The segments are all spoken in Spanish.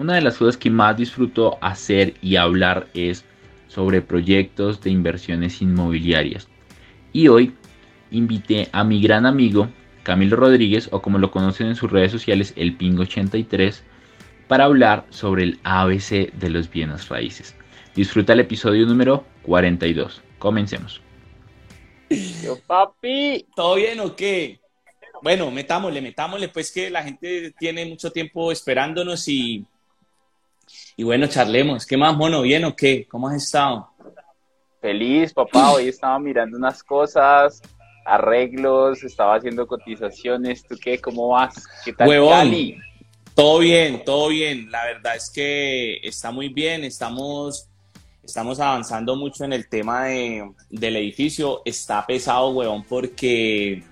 Una de las cosas que más disfruto hacer y hablar es sobre proyectos de inversiones inmobiliarias. Y hoy invité a mi gran amigo Camilo Rodríguez, o como lo conocen en sus redes sociales, el Ping83, para hablar sobre el ABC de los bienes raíces. Disfruta el episodio número 42. Comencemos. Yo, papi. ¿Todo bien o qué? Bueno, metámosle, metámosle, pues que la gente tiene mucho tiempo esperándonos y, y bueno, charlemos. ¿Qué más, mono? ¿Bien o qué? ¿Cómo has estado? Feliz, papá. Hoy estaba mirando unas cosas, arreglos, estaba haciendo cotizaciones. ¿Tú qué? ¿Cómo vas? ¿Qué tal Cali? Todo bien, todo bien. La verdad es que está muy bien. Estamos, estamos avanzando mucho en el tema de, del edificio. Está pesado, huevón, porque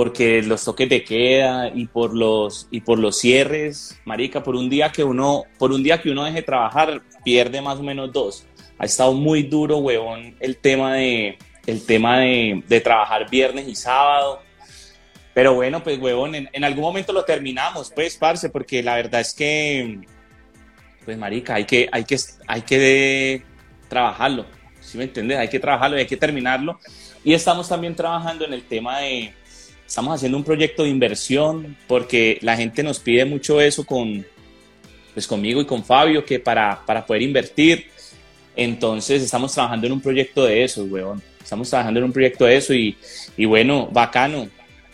porque los toques de queda y por los y por los cierres, marica, por un día que uno por un día que uno deje trabajar pierde más o menos dos. Ha estado muy duro, huevón, el tema de el tema de, trabajar viernes y sábado. Pero bueno, pues huevón, en, algún momento lo terminamos, pues, parce, porque la verdad es que pues marica, hay que hay que hay que trabajarlo. ¿Sí me entiendes? Hay que trabajarlo y hay que terminarlo. Y estamos también trabajando en el tema de Estamos haciendo un proyecto de inversión porque la gente nos pide mucho eso con, pues conmigo y con Fabio, que para, para poder invertir. Entonces estamos trabajando en un proyecto de eso, weón. Estamos trabajando en un proyecto de eso y, y bueno, bacano,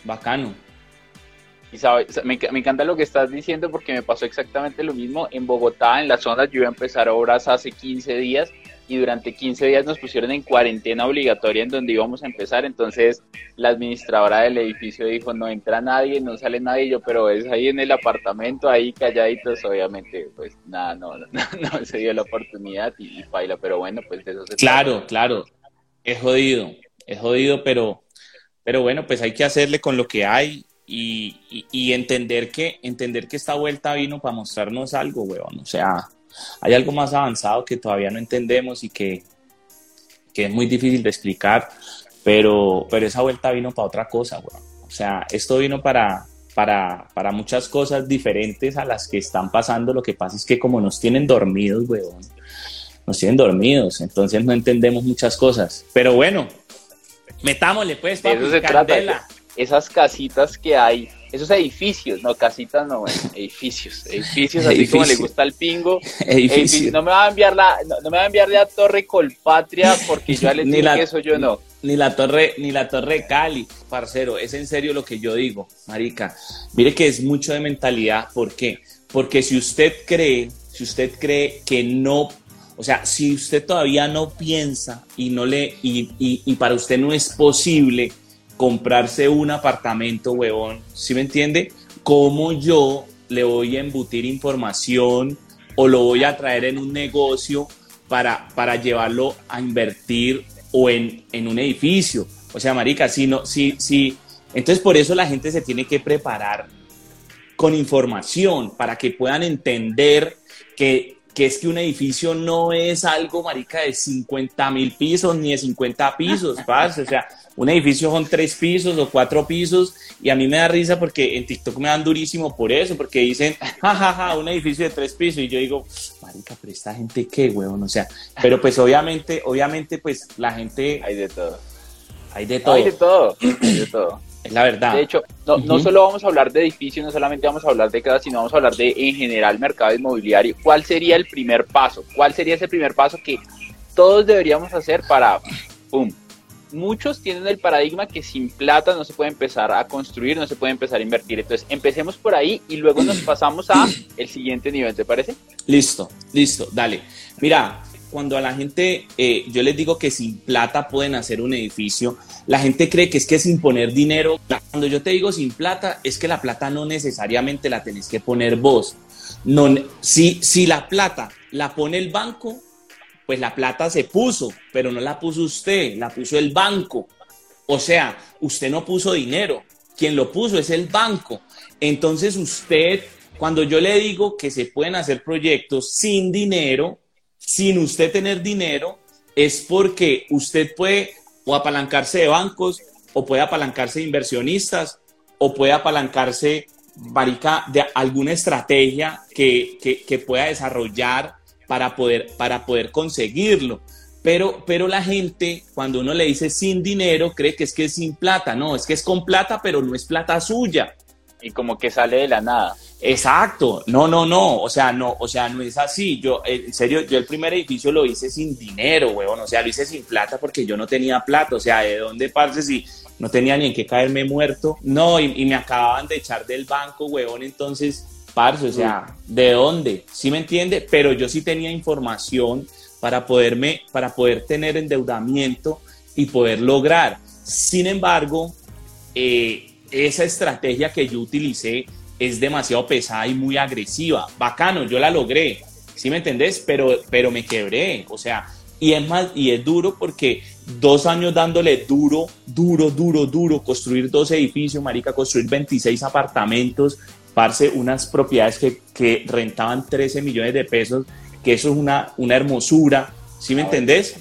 bacano. Y sabes, me, me, encanta lo que estás diciendo porque me pasó exactamente lo mismo en Bogotá, en la zona. Yo iba a empezar obras hace 15 días y durante 15 días nos pusieron en cuarentena obligatoria en donde íbamos a empezar. Entonces la administradora del edificio dijo, no entra nadie, no sale nadie. yo, pero es ahí en el apartamento, ahí calladitos, obviamente, pues nada, no, no, no, se dio la oportunidad y, baila. Pero bueno, pues de eso se Claro, claro, es jodido, es jodido, pero, pero bueno, pues hay que hacerle con lo que hay. Y, y, entender que entender que esta vuelta vino para mostrarnos algo, weón. O sea, hay algo más avanzado que todavía no entendemos y que, que es muy difícil de explicar, pero, pero esa vuelta vino para otra cosa, O sea, esto vino para, para, para, muchas cosas diferentes a las que están pasando. Lo que pasa es que como nos tienen dormidos, weón, nos tienen dormidos, entonces no entendemos muchas cosas. Pero bueno, metámosle pues, papi, Eso se Trata, esas casitas que hay esos edificios, no casitas, no, edificios, edificios, así como le gusta al pingo. No me va a enviar la, no, me va a enviar la Torre Colpatria porque yo le digo que eso yo no. Ni la torre, ni la torre Cali, parcero, es en serio lo que yo digo, marica. Mire que es mucho de mentalidad, ¿por qué? Porque si usted cree, si usted cree que no o sea, si usted todavía no piensa y no le y, y, y, para usted no es posible comprarse un apartamento, huevón, ¿sí me entiende? ¿Cómo yo le voy a embutir información o lo voy a traer en un negocio para, para llevarlo a invertir o en, en un edificio? O sea, marica, si no, si, si, entonces por eso la gente se tiene que preparar con información para que puedan entender que que es que un edificio no es algo, marica, de 50 mil pisos ni de 50 pisos, parce. O sea, un edificio son tres pisos o cuatro pisos y a mí me da risa porque en TikTok me dan durísimo por eso, porque dicen, jajaja, ja, ja, un edificio de tres pisos y yo digo, marica, pero esta gente qué, huevón, o sea, pero pues obviamente, obviamente, pues la gente... Hay de todo. Hay de todo. Hay de todo, hay de todo. Es la verdad. De hecho, no, no solo vamos a hablar de edificios, no solamente vamos a hablar de casas, sino vamos a hablar de en general mercado inmobiliario. ¿Cuál sería el primer paso? ¿Cuál sería ese primer paso que todos deberíamos hacer para, ¡pum!, muchos tienen el paradigma que sin plata no se puede empezar a construir, no se puede empezar a invertir. Entonces, empecemos por ahí y luego nos pasamos a el siguiente nivel, ¿te parece? Listo, listo, dale. Mira, cuando a la gente, eh, yo les digo que sin plata pueden hacer un edificio, la gente cree que es que sin poner dinero, cuando yo te digo sin plata, es que la plata no necesariamente la tenés que poner vos. No, si, si la plata la pone el banco, pues la plata se puso, pero no la puso usted, la puso el banco. O sea, usted no puso dinero, quien lo puso es el banco. Entonces usted, cuando yo le digo que se pueden hacer proyectos sin dinero, sin usted tener dinero, es porque usted puede o apalancarse de bancos, o puede apalancarse de inversionistas, o puede apalancarse, de alguna estrategia que, que pueda desarrollar para poder, para poder conseguirlo. Pero, pero la gente, cuando uno le dice sin dinero, cree que es que es sin plata. No, es que es con plata, pero no es plata suya. Y como que sale de la nada. Exacto. No, no, no. O sea, no, o sea, no es así. Yo, en serio, yo el primer edificio lo hice sin dinero, weón. O sea, lo hice sin plata porque yo no tenía plata. O sea, ¿de dónde parce si no tenía ni en qué caerme muerto? No, y, y me acababan de echar del banco, weón. Entonces, parce, o sea, ¿de dónde? ¿Sí me entiende? Pero yo sí tenía información para poderme, para poder tener endeudamiento y poder lograr. Sin embargo, eh, esa estrategia que yo utilicé es demasiado pesada y muy agresiva. Bacano, yo la logré, ¿sí me entendés? Pero, pero me quebré, o sea, y es más, y es duro porque dos años dándole duro, duro, duro, duro, construir dos edificios, marica, construir 26 apartamentos, parce, unas propiedades que, que rentaban 13 millones de pesos, que eso es una, una hermosura, ¿sí me entendés?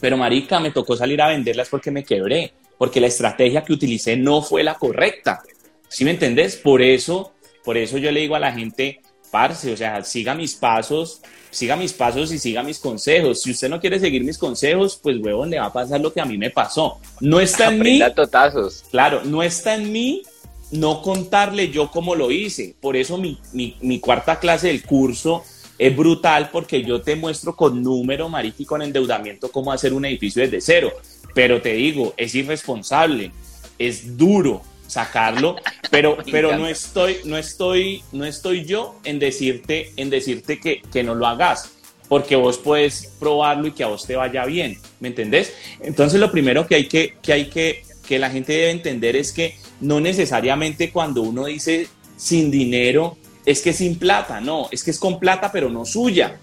Pero marica, me tocó salir a venderlas porque me quebré, porque la estrategia que utilicé no fue la correcta, ¿sí me entendés? Por eso, por eso yo le digo a la gente, parce, o sea, siga mis pasos, siga mis pasos y siga mis consejos. Si usted no quiere seguir mis consejos, pues huevón, le va a pasar lo que a mí me pasó. No está en mí. Totazos. Claro, no está en mí no contarle yo cómo lo hice. Por eso mi, mi, cuarta clase del curso es brutal porque yo te muestro con número, marica, y con endeudamiento cómo hacer un edificio desde cero. Pero te digo, es irresponsable, es duro sacarlo, pero, pero no estoy, no estoy, no estoy yo en decirte, en decirte que, que no lo hagas porque vos puedes probarlo y que a vos te vaya bien, ¿me entendés? Entonces lo primero que hay que, que, hay que, que la gente debe entender es que no necesariamente cuando uno dice sin dinero es que sin plata, no, es que es con plata pero no suya.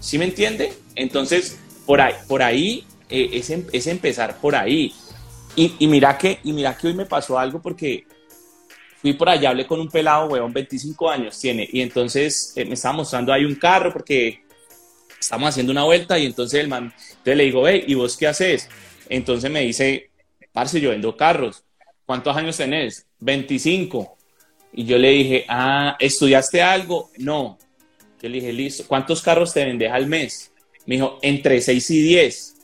¿Sí me entiende? Entonces, por ahí, por ahí eh, es, em, es, empezar por ahí. Y, y, mira que, y mira que hoy me pasó algo porque fui por allá, hablé con un pelado, weón, 25 años tiene, y entonces eh, me estaba mostrando ahí un carro porque estamos haciendo una vuelta y entonces el man, entonces le digo, hey, ¿y vos qué haces? Entonces me dice, parce, yo vendo carros. ¿cuántos años tenés? 25. Y yo le dije, ah, ¿estudiaste algo? No. Yo le dije, listo, ¿cuántos carros te vendes al mes? Me dijo, entre 6 y 10.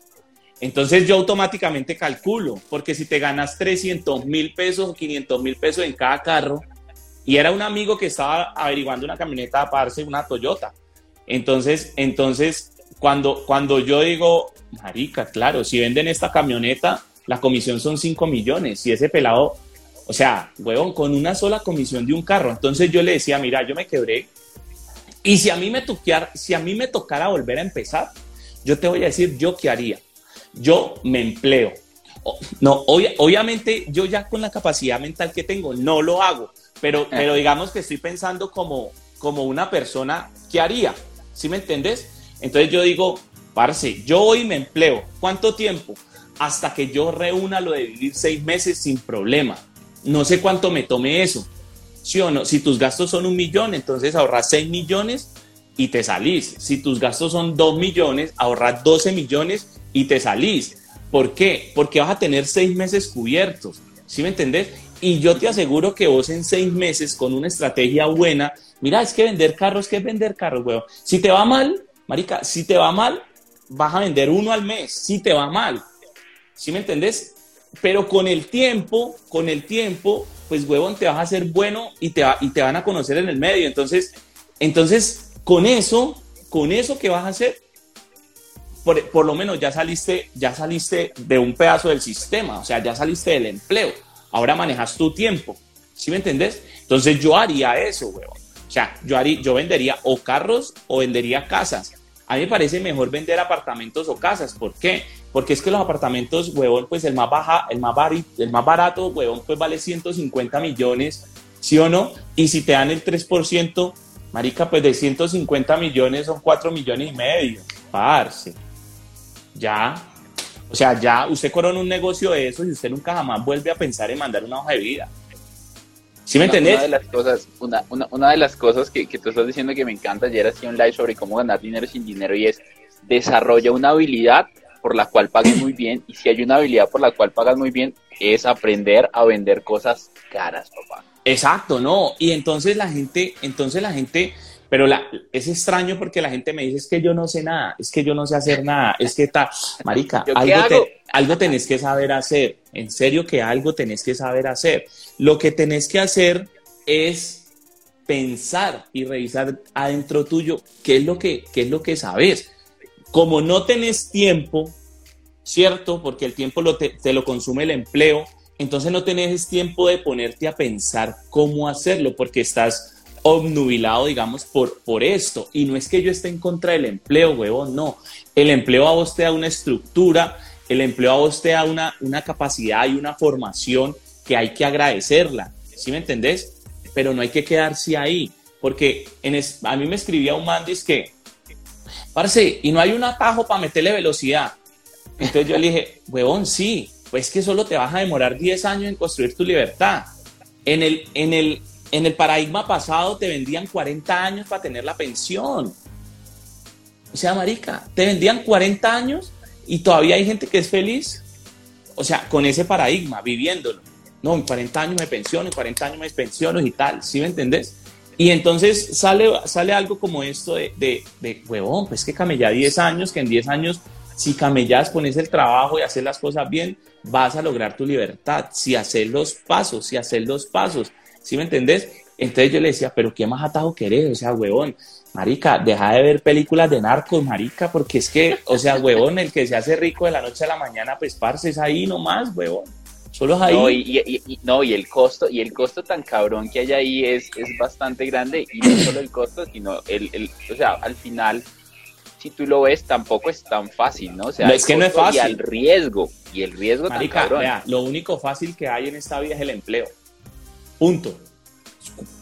Entonces yo automáticamente calculo, porque si te ganas 300 mil pesos o 500 mil pesos en cada carro, y era un amigo que estaba averiguando una camioneta a parce, una Toyota. Entonces, entonces cuando, cuando yo digo, marica, claro, si venden esta camioneta, la comisión son 5 millones y ese pelado, o sea, huevón, con una sola comisión de un carro. Entonces yo le decía, mira, yo me quebré y si a mí me, toquear, si a mí me tocara volver a empezar, yo te voy a decir yo qué haría. Yo me empleo. No, obviamente yo ya con la capacidad mental que tengo no lo hago, pero, pero digamos que estoy pensando como, como una persona que haría. ¿Sí me entiendes? Entonces yo digo, parce, yo hoy me empleo. ¿Cuánto tiempo? Hasta que yo reúna lo de vivir seis meses sin problema. No sé cuánto me tome eso. ¿Sí o no? Si tus gastos son un millón, entonces ahorras seis millones y te salís. Si tus gastos son dos millones, ahorras 12 millones y te salís. ¿Por qué? Porque vas a tener seis meses cubiertos. ¿Sí me entendés? Y yo te aseguro que vos en seis meses con una estrategia buena, mira, es que vender carros, ¿qué es vender carros, weón? Si te va mal, marica, si te va mal, vas a vender uno al mes. Si te va mal, ¿Sí me entendés? pero con el tiempo, con el tiempo, pues huevón, te vas a hacer bueno y te, y te van a conocer en el medio. Entonces, entonces, con eso, con eso que vas a hacer, por, por, lo menos ya saliste, ya saliste de un pedazo del sistema, o sea, ya saliste del empleo. Ahora manejas tu tiempo. ¿Sí me entendés? Entonces yo haría eso, huevón. O sea, yo, haría, yo vendería o carros o vendería casas. A mí me parece mejor vender apartamentos o casas. ¿Por qué? Porque es que los apartamentos, huevón, pues el más, baja, el más, el más barato, huevón, pues vale 150 millones, ¿sí o no? Y si te dan el 3%, marica, pues de 150 millones son 4 millones y medio. Parce. Ya. O sea, ya usted corona un negocio de eso y usted nunca jamás vuelve a pensar en mandar una hoja de vida. ¿Sí me entendés? Una de las cosas, una, una, una de las cosas que, que, tú estás diciendo que me encanta, ayer hacía un live sobre cómo ganar dinero sin dinero y es desarrolla una habilidad por la cual pagues muy bien y si hay una habilidad por la cual pagas muy bien es aprender a vender cosas caras, papá. Exacto, no. Y entonces la gente, entonces la gente, pero la, es extraño porque la gente me dice es que yo no sé nada, es que yo no sé hacer nada, es que está, marica, algo, te, algo tenés que saber hacer, en serio que algo tenés que saber hacer. Lo que tenés que hacer es pensar y revisar adentro tuyo qué es lo que, qué es lo que sabes. Como no tenés tiempo, ¿cierto? Porque el tiempo te, lo consume el empleo, entonces no tenés tiempo de ponerte a pensar cómo hacerlo porque estás obnubilado, digamos, por, por esto. Y no es que yo esté en contra del empleo, huevón, no. El empleo a vos te da una estructura, el empleo a vos te da una, una capacidad y una formación que hay que agradecerla, ¿sí me entendés? Pero no hay que quedarse ahí, porque en es, a mí me escribía un man, que, parce, y no hay un atajo para meterle velocidad. Entonces yo le dije, huevón, sí, pues que solo te vas a demorar 10 años en construir tu libertad. En el, en el, en el paradigma pasado te vendían 40 años para tener la pensión. O sea, marica, te vendían 40 años y todavía hay gente que es feliz. O sea, con ese paradigma, viviéndolo. No, en 40 años me pensiono, en 40 años me pensiono y tal, ¿sí me entendés? Y entonces sale, sale algo como esto de, de, de huevón, pues que camellá 10 años, que en 10 años, si camellas, pones el trabajo y haces las cosas bien, vas a lograr tu libertad. Si haces los pasos, si haces los pasos, ¿sí me entendés? Entonces yo le decía, pero ¿qué más atajo querés? O sea, huevón, marica, deja de ver películas de narcos, marica, porque es que, o sea, huevón, el que se hace rico de la noche a la mañana, pues parce, es ahí nomás, huevón. Solo es ahí. No, y, y, y, no, y el costo, y el costo tan cabrón que hay ahí es, es bastante grande, y no solo el costo, sino el, el, o sea, al final, si tú lo ves, tampoco es tan fácil, ¿no? O sea, no, es que no es fácil. Y el riesgo, y el riesgo marica, tan cabrón. Vea, lo único fácil que hay en esta vida es el empleo. Punto.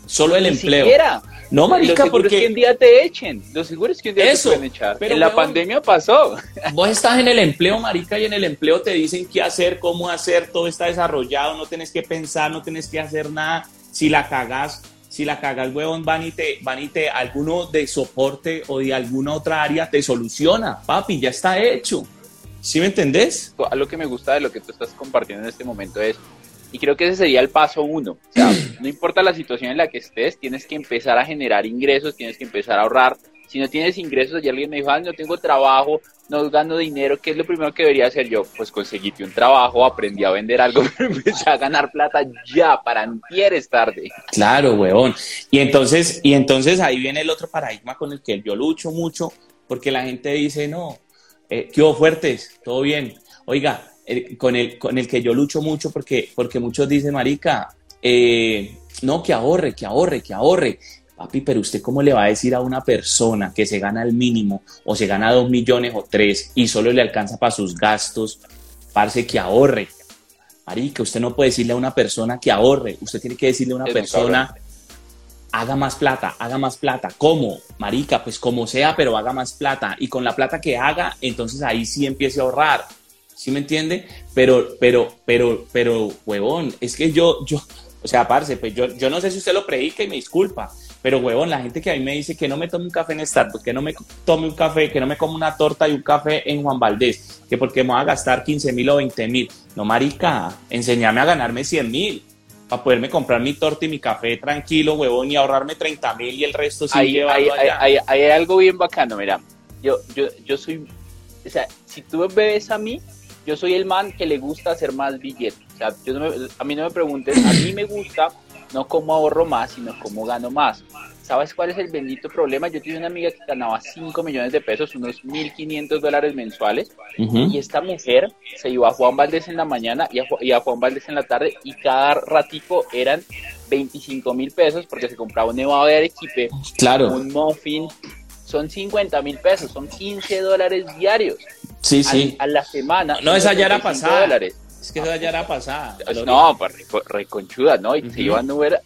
Solo el Ni empleo. Siquiera. No, marica, lo porque... es que un día te echen. Lo seguro es que un día Eso, te pueden echar. pero en la pandemia pasó. Vos estás en el empleo, marica, y en el empleo te dicen qué hacer, cómo hacer, todo está desarrollado, no tenés que pensar, no tenés que hacer nada. Si la cagas, si la cagas, huevón, van y te, van y te, alguno de soporte o de alguna otra área te soluciona, papi, ya está hecho. ¿Sí me entendés? Algo que me gusta de lo que tú estás compartiendo en este momento es, y creo que ese sería el paso uno. O sea, no importa la situación en la que estés, tienes que empezar a generar ingresos, tienes que empezar a ahorrar. Si no tienes ingresos, y alguien me dijo, ah, no tengo trabajo, no gano dinero, ¿qué es lo primero que debería hacer yo? Pues conseguirte un trabajo, aprendí a vender algo, pero empecé a ganar plata ya, para antier es tarde. Claro, huevón. Y entonces, y entonces ahí viene el otro paradigma con el que yo lucho mucho, porque la gente dice, no, eh, ¿qué hubo fuertes? Todo bien. Oiga, el, con, el, con el que yo lucho mucho, porque, porque muchos dicen, marica, eh, no, que ahorre, que ahorre, que ahorre. Papi, pero usted cómo le va a decir a una persona que se gana el mínimo o se gana dos millones o tres y solo le alcanza para sus gastos, parce, que ahorre. Marica, usted no puede decirle a una persona que ahorre, usted tiene que decirle a una Es persona, haga más plata, haga más plata. ¿Cómo? Marica, pues como sea, pero haga más plata. Y con la plata que haga, entonces ahí sí empiece a ahorrar. ¿Sí me entiende? Pero, pero, pero, pero, huevón, es que yo, yo, o sea, parce, pues yo, yo no sé si usted lo predica y me disculpa, pero huevón, la gente que a mí me dice que no me tome un café en Starbucks, que no me tome un café, que no me como una torta y un café en Juan Valdés, que porque me voy a gastar 15 mil o 20 mil. No, marica, enséñame a ganarme 100 mil para poderme comprar mi torta y mi café tranquilo, huevón, y ahorrarme 30 mil y el resto sí llevarlo ahí, allá. hay algo bien bacano, mira. Yo, yo, yo soy, o sea, si tú me ves a mí, yo soy el man que le gusta hacer más billetes. O sea, a mí no me preguntes, a mí me gusta no cómo ahorro más, sino cómo gano más. ¿Sabes cuál es el bendito problema? Yo tenía una amiga que ganaba 5 millones de pesos, unos 1.500 dólares mensuales, y esta mujer se iba a Juan Valdés en la mañana y a, Juan Valdés en la tarde, y cada ratico eran 25 mil pesos porque se compraba un nevado de Arequipe, claro. un muffin, son 50 mil pesos, son 15 dólares diarios. Sí, sí. A la semana. No, esa ya era pasada. Dólares. Es que esa ya era pasada. No, pues reconchuda, ¿no? Y se iban a ver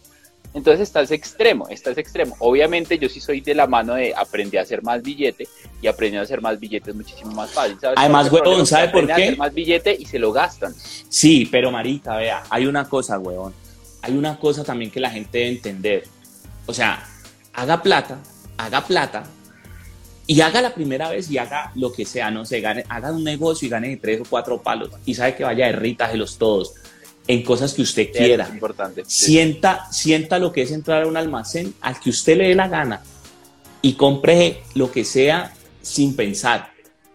entonces está ese extremo, está ese extremo. Obviamente yo sí soy de la mano de aprender a hacer más billete y aprender a hacer más billetes muchísimo más fácil. Además, huevón, ¿sabe por qué? A hacer más billete y se lo gastan. Sí, pero Marita, vea, hay una cosa, huevón. Hay una cosa también que la gente debe entender. O sea, haga plata, haga plata y haga la primera vez y haga lo que sea, no sé, gane, haga un negocio y gane tres o cuatro palos y sabe que vaya de ritas de los todos en cosas que usted quiera. importante. Sienta, sienta lo que es entrar a un almacén al que usted le dé la gana y compre lo que sea sin pensar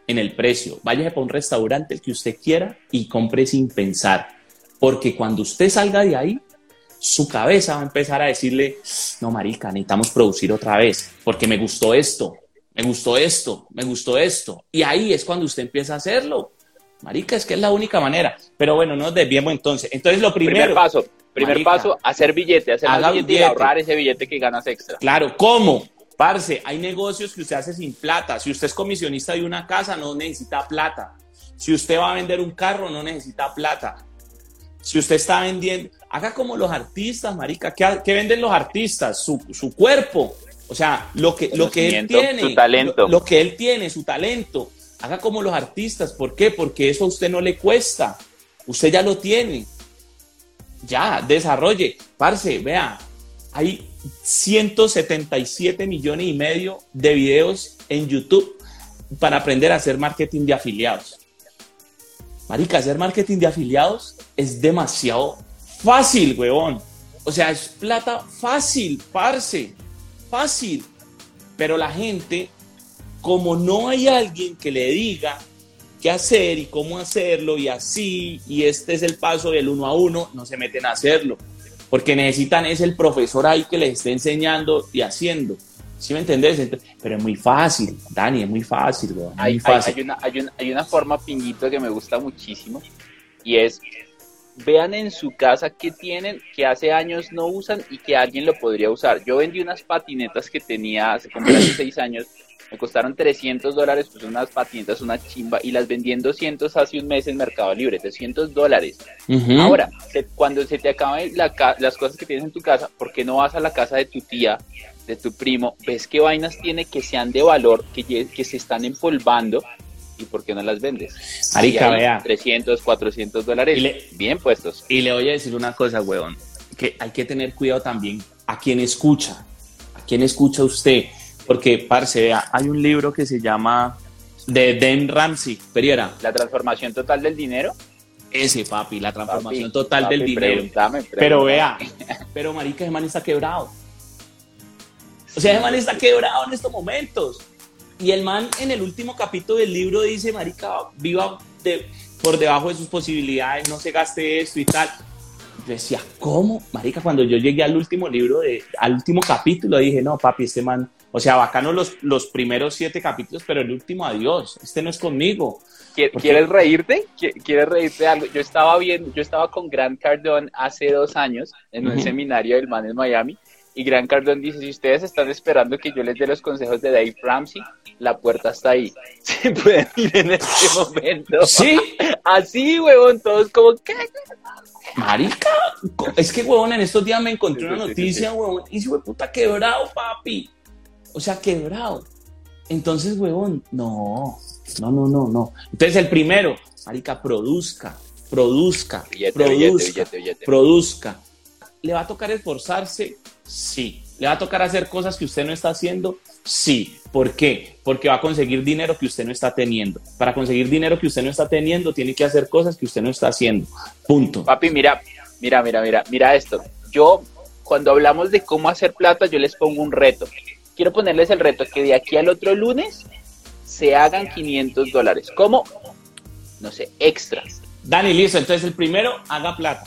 en el precio. Vaya para un restaurante el que usted quiera y compre sin pensar. Porque cuando usted salga de ahí, su cabeza va a empezar a decirle, no, marica, necesitamos producir otra vez, porque me gustó esto, me gustó esto, me gustó esto. Y ahí es cuando usted empieza a hacerlo. Marica, es que es la única manera. Pero bueno, no nos desviemos entonces. Entonces, lo primero. Primer paso, primer paso, hacer billete, hacer billete, y ahorrar ese billete que ganas extra. Claro, ¿cómo? Parce, hay negocios que usted hace sin plata. Si usted es comisionista de una casa, no necesita plata. Si usted va a vender un carro, no necesita plata. Si usted está vendiendo, haga como los artistas, marica. ¿Qué, venden los artistas? Su, su, cuerpo. O sea, lo que, lo que él tiene. Su talento. lo que él tiene, su talento Haga como los artistas. ¿Por qué? Porque eso a usted no le cuesta. Usted ya lo tiene. Ya, desarrolle. Parce, vea, hay 177 millones y medio de videos en YouTube para aprender a hacer marketing de afiliados. Marica, hacer marketing de afiliados es demasiado fácil, huevón. O sea, es plata fácil, parce. Fácil. Pero la gente como no hay alguien que le diga qué hacer y cómo hacerlo y así, y este es el paso del uno a uno, no se meten a hacerlo, porque necesitan es el profesor ahí que les esté enseñando y haciendo. ¿Sí me entendés? Pero es muy fácil, Dani, es muy fácil, hay, fácil. Hay, una, hay, una, forma pinguito que me gusta muchísimo y es vean en su casa qué tienen que hace años no usan y que alguien lo podría usar. Yo vendí unas patinetas que tenía hace como hace seis años me costaron 300 dólares, pues unas patinetas, una chimba, y las vendí en 200 hace un mes en Mercado Libre, 300 dólares. Ahora, cuando se te acaben las cosas que tienes en tu casa, ¿por qué no vas a la casa de tu tía, de tu primo, ves qué vainas tiene que sean de valor, que, que se están empolvando, y por qué no las vendes? Marica, vea. 300, 400 dólares, bien puestos. Y le voy a decir una cosa, huevón, que hay que tener cuidado también a quien escucha, a quien escucha usted porque, parce, vea, hay un libro que se llama de Dan Ramsey, Periera. La transformación total del dinero. Ese, papi, la transformación total del dinero. Pero vea, pero marica, ese man está quebrado. O sea, ese man está quebrado en estos momentos. Y el man en el último capítulo del libro dice, marica, viva por debajo de sus posibilidades, no se gaste esto y tal. Yo decía, ¿cómo? Marica, cuando yo llegué al último libro, de, al último capítulo, dije, no, papi, este man o sea, bacano los, los primeros siete capítulos, pero el último, adiós, este no es conmigo. ¿Quieres reírte? ¿Quieres reírte de algo? Yo estaba viendo, yo estaba con Grant Cardone hace dos años en un seminario del Man en Miami y Grant Cardone dice, si ustedes están esperando que yo les dé los consejos de Dave Ramsey, la puerta está ahí. Se pueden ir en este momento. Sí. Así, huevón, todos como, ¿qué? Marica, es que, huevón, en estos días me encontré una noticia, huevón, y se puta quebrado, papi. O sea, quebrado. Entonces, huevón, no, no, no, no, no. Entonces, el primero, marica, produzca, produzca, produzca, produzca. ¿Le va a tocar esforzarse? Sí. ¿Le va a tocar hacer cosas que usted no está haciendo? Sí. ¿Por qué? Porque va a conseguir dinero que usted no está teniendo. Para conseguir dinero que usted no está teniendo, tiene que hacer cosas que usted no está haciendo. Punto. Papi, mira, mira, mira, mira, mira esto. Yo, cuando hablamos de cómo hacer plata, yo les pongo un reto quiero ponerles el reto que de aquí al otro lunes se hagan 500 dólares. ¿Cómo? no sé, extras. Dani, listo. Entonces el primero, haga plata.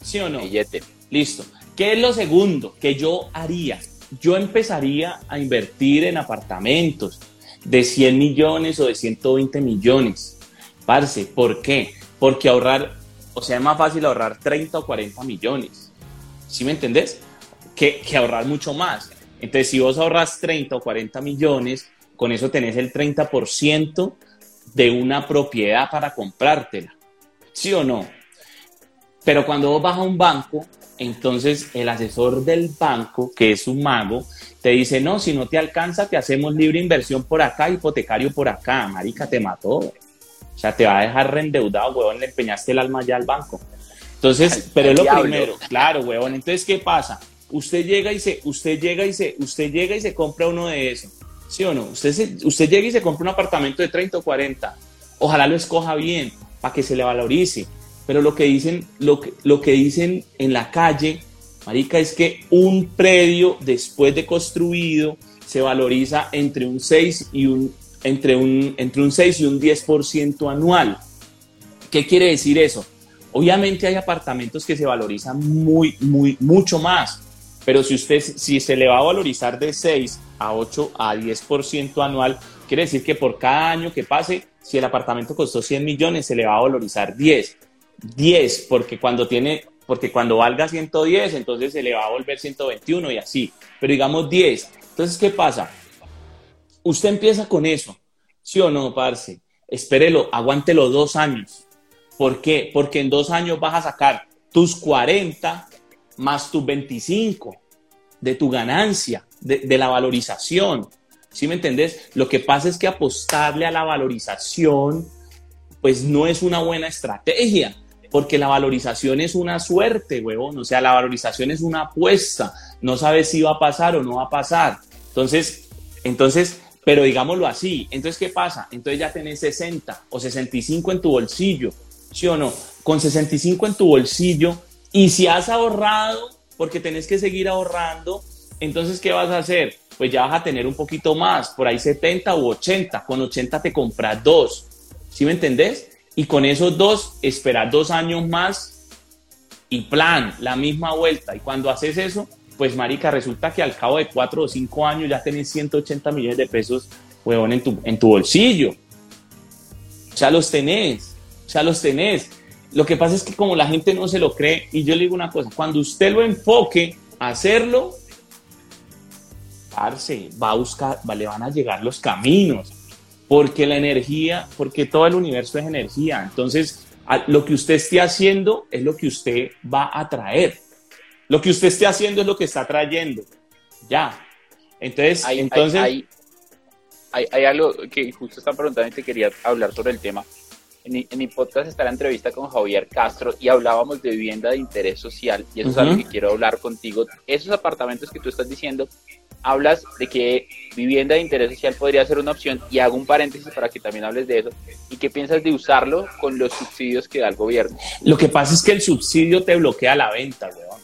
¿Sí o no? Billete. Listo. ¿Qué es lo segundo que yo haría? Yo empezaría a invertir en apartamentos de 100 millones o de 120 millones. Parce, ¿por qué? Porque ahorrar, o sea, es más fácil ahorrar 30 o 40 millones. ¿Sí me entendés? Que, que ahorrar mucho más. Entonces, si vos ahorras 30 o 40 millones, con eso tenés el 30% de una propiedad para comprártela. ¿Sí o no? Pero cuando vos vas a un banco, entonces el asesor del banco, que es un mago, te dice, no, si no te alcanza, te hacemos libre inversión por acá, hipotecario por acá. Marica, te mató. O sea, te va a dejar reendeudado, huevón, le empeñaste el alma ya al banco. Entonces, pero es lo primero, claro, huevón. Entonces, ¿qué pasa? Usted llega y se, usted llega y se, usted llega y se compra uno de esos. ¿Sí o no? Usted, usted llega y se compra un apartamento de 30 o 40. Ojalá lo escoja bien para que se le valorice. Pero lo que dicen, lo que, lo que dicen en la calle, marica, es que un predio después de construido se valoriza entre un 6 y un entre un entre un 6 y un 10% anual. ¿Qué quiere decir eso? Obviamente hay apartamentos que se valorizan muy muy mucho más, pero si usted si se le va a valorizar de 6 a 8 a 10% anual, quiere decir que por cada año que pase, si el apartamento costó 100 millones, se le va a valorizar 10. 10, porque cuando tiene, porque cuando valga 110, entonces se le va a volver 121 y así. Pero digamos 10. Entonces, ¿qué pasa? Usted empieza con eso, ¿sí o no, parce? Espérelo, aguántelo dos años. ¿Por qué? Porque en dos años vas a sacar tus 40 más tus 25 de tu ganancia, de, la valorización. ¿Sí me entendés? Lo que pasa es que apostarle a la valorización, pues no es una buena estrategia, porque la valorización es una suerte, huevón. O sea, la valorización es una apuesta. No sabes si va a pasar o no va a pasar. Entonces, entonces, pero digámoslo así. Entonces, ¿qué pasa? Entonces ya tenés 60 o 65 en tu bolsillo, ¿sí o no? Con 65 en tu bolsillo, y si has ahorrado, porque tenés que seguir ahorrando, entonces, ¿qué vas a hacer? Pues ya vas a tener un poquito más, por ahí 70 u 80. Con 80 te compras dos. ¿Sí me entendés? Y con esos dos, esperas dos años más y plan, la misma vuelta. Y cuando haces eso, pues marica, resulta que al cabo de cuatro o cinco años ya tenés 180 millones de pesos, huevón, en tu, en tu bolsillo. Ya los tenés, ya los tenés. Lo que pasa es que como la gente no se lo cree, y yo le digo una cosa, cuando usted lo enfoque a hacerlo, va a buscar, le van a llegar los caminos, porque la energía, porque todo el universo es energía. Entonces, lo que usted esté haciendo es lo que usted va a traer. Lo que usted esté haciendo es lo que está trayendo. Ya. Entonces, hay, entonces... Hay, hay, algo que justo está preguntando y te quería hablar sobre el tema. En mi, podcast está la entrevista con Javier Castro y hablábamos de vivienda de interés social y eso es algo que quiero hablar contigo. Esos apartamentos que tú estás diciendo, hablas de que vivienda de interés social podría ser una opción y hago un paréntesis para que también hables de eso. ¿Y qué piensas de usarlo con los subsidios que da el gobierno? Lo que pasa es que el subsidio te bloquea la venta, weón.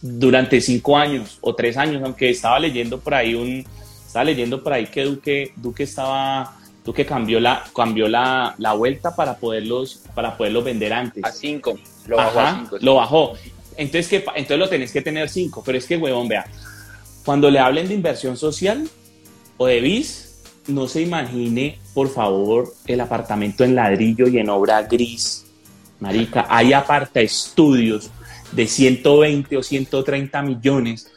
Durante cinco años o tres años, aunque estaba leyendo por ahí un, estaba leyendo por ahí que Duque, Duque estaba, Duque cambió la, cambió la, la vuelta para poderlos, para poderlos vender antes. A cinco, lo bajó a cinco. Lo bajó. Entonces, ¿qué, entonces lo tenés que tener cinco, pero es que, huevón, vea, cuando le hablen de inversión social o de BIS, no se imagine, por favor, el apartamento en ladrillo y en obra gris. Marica, hay aparta estudios de 120 o 130 millones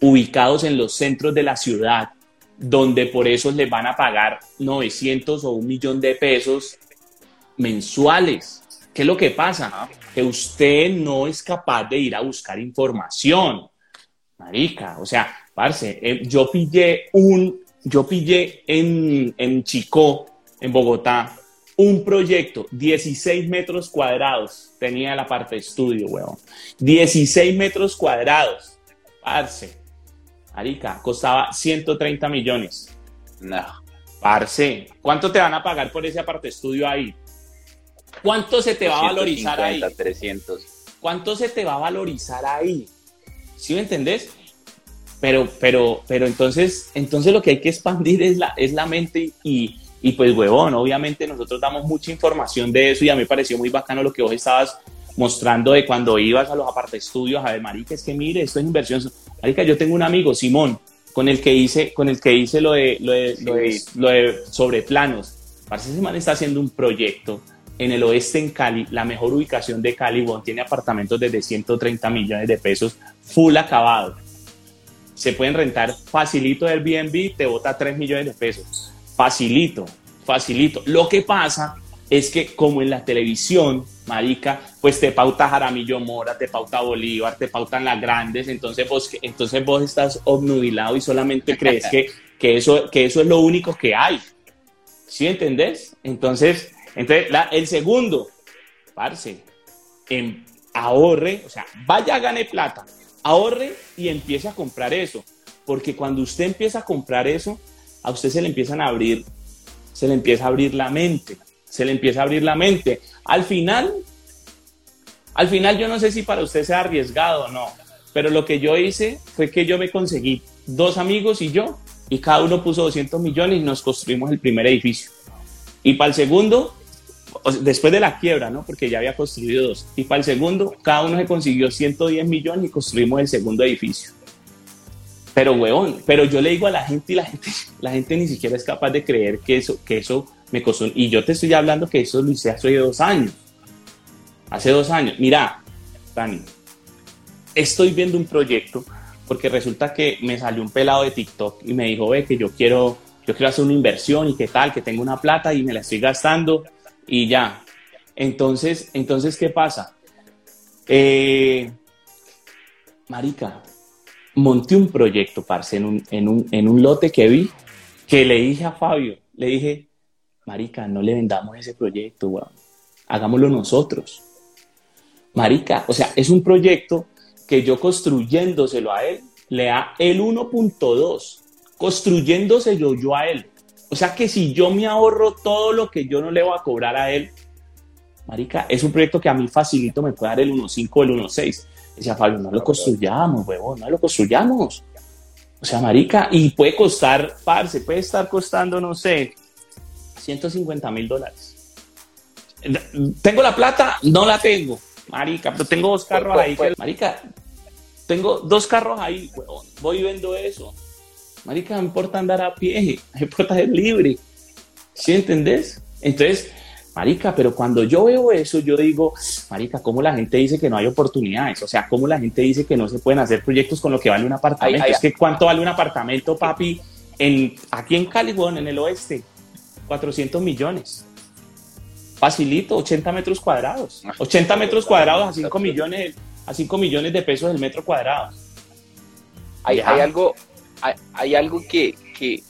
ubicados en los centros de la ciudad, donde por eso les van a pagar 900 o un millón de pesos mensuales. ¿Qué es lo que pasa? Que usted no es capaz de ir a buscar información. Marica, o sea, Parce, eh, yo pillé un, yo pillé en, en Chicó, en Bogotá, un proyecto, 16 metros cuadrados, tenía la parte de estudio, weón. 16 metros cuadrados, parce. Marica, costaba 130 millones. No. Parce, ¿cuánto te van a pagar por ese aparte estudio ahí? ¿Cuánto se te va a valorizar ahí? 300. ¿Cuánto se te va a valorizar ahí? ¿Sí me entendés? Pero, pero, pero entonces, entonces lo que hay que expandir es la, es la mente y, Y pues, huevón, obviamente nosotros damos mucha información de eso y a mí me pareció muy bacano lo que vos estabas mostrando de cuando ibas a los aparte estudios a ver, marica, es que mire, esto es inversión. Marica, yo tengo un amigo, Simón, con el que hice, con el que hice lo de, lo de, lo de, lo de sobre planos. Parce, ese man está haciendo un proyecto en el oeste en Cali, la mejor ubicación de Cali, bon, tiene apartamentos desde 130 millones de pesos, full acabado. Se pueden rentar facilito del Airbnb, te bota 3 millones de pesos. Facilito, facilito. Lo que pasa es que como en la televisión, marica, pues te pauta Jaramillo Mora, te pauta Bolívar, te pautan las grandes, entonces vos, entonces vos estás obnubilado y solamente crees que, que, eso, que eso es lo único que hay. ¿Sí entendés? Entonces, entonces el segundo, parce, en, ahorre, o sea, vaya, gane plata, ahorre y empiece a comprar eso. Porque cuando usted empieza a comprar eso, a usted se le empiezan a abrir, se le empieza a abrir la mente, se le empieza a abrir la mente. Al final, al final yo no sé si para usted sea arriesgado o no, pero lo que yo hice fue que yo me conseguí dos amigos y yo, y cada uno puso 200 millones y nos construimos el primer edificio. Y para el segundo, después de la quiebra, ¿no? Porque ya había construido dos. Y para el segundo, cada uno se consiguió 110 millones y construimos el segundo edificio. Pero, huevón, pero yo le digo a la gente y la gente, la gente ni siquiera es capaz de creer que eso, que eso me costó. Y yo te estoy hablando que eso lo hice hace dos años. Hace dos años. Mira, Dani, estoy viendo un proyecto porque resulta que me salió un pelado de TikTok y me dijo, ve, que yo quiero, yo quiero hacer una inversión y qué tal, que tengo una plata y me la estoy gastando y ya. Entonces, entonces ¿qué pasa? Eh, marica, monté un proyecto, parce, en un, en, un, en un lote que vi, que le dije a Fabio, le dije, marica, no le vendamos ese proyecto, weón. Hagámoslo nosotros. Marica, o sea, es un proyecto que yo construyéndoselo a él, le da el 1.2, construyéndoselo yo a él. O sea que si yo me ahorro todo lo que yo no le voy a cobrar a él, marica, es un proyecto que a mí facilito me puede dar el 1.5 o el 1.6. Decía Fabio, no lo construyamos, huevón, no lo construyamos. O sea, marica, y puede costar, parce, puede estar costando, no sé, 150 mil dólares. ¿Tengo la plata? No la tengo, marica, pero tengo dos carros ahí. marica, tengo dos carros ahí, huevón, voy y vendo eso. Marica, me importa andar a pie, me importa ser libre. ¿Sí entendés? Entonces, Marica, pero cuando yo veo eso, yo digo, Marica, ¿cómo la gente dice que no hay oportunidades? O sea, ¿cómo la gente dice que no se pueden hacer proyectos con lo que vale un apartamento? es que ¿cuánto vale un apartamento, papi, en, aquí en Cali, en el oeste? 400 millones. Facilito, 80 metros cuadrados. 80 metros cuadrados a 5 millones, a 5 millones de pesos el metro cuadrado. Hay, hay algo, hay, algo que, que,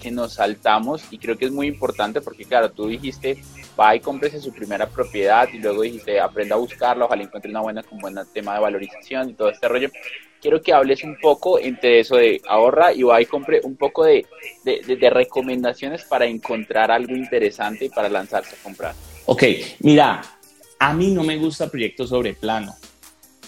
que, nos saltamos y creo que es muy importante porque, claro, tú dijiste, va y cómprese su primera propiedad y luego dijiste, aprenda a buscarla, ojalá encuentre una buena con buen tema de valorización y todo este rollo. Quiero que hables un poco entre eso de ahorra y va y compre un poco de, de, de recomendaciones para encontrar algo interesante y para lanzarse a comprar. Ok, mira, a mí no me gusta proyectos sobre plano.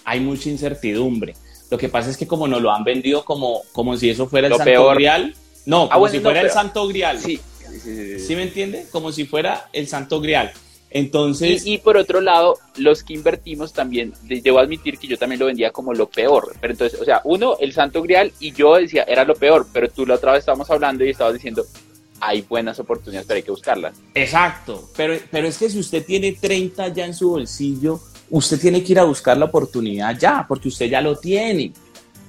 Hay mucha incertidumbre lo que pasa es que como nos lo han vendido como, como si eso fuera el Santo Grial. No, ah, como si fuera el Santo Grial. Sí, sí, me entiende? Como si fuera el Santo Grial. Entonces. Y, por otro lado, los que invertimos también, debo admitir que yo también lo vendía como lo peor. Pero entonces, o sea, uno, el Santo Grial, y yo decía, era lo peor, pero tú la otra vez estábamos hablando y estabas diciendo, hay buenas oportunidades, pero hay que buscarlas. Exacto, pero, pero es que si usted tiene 30 ya en su bolsillo, usted tiene que ir a buscar la oportunidad ya, porque usted ya lo tiene.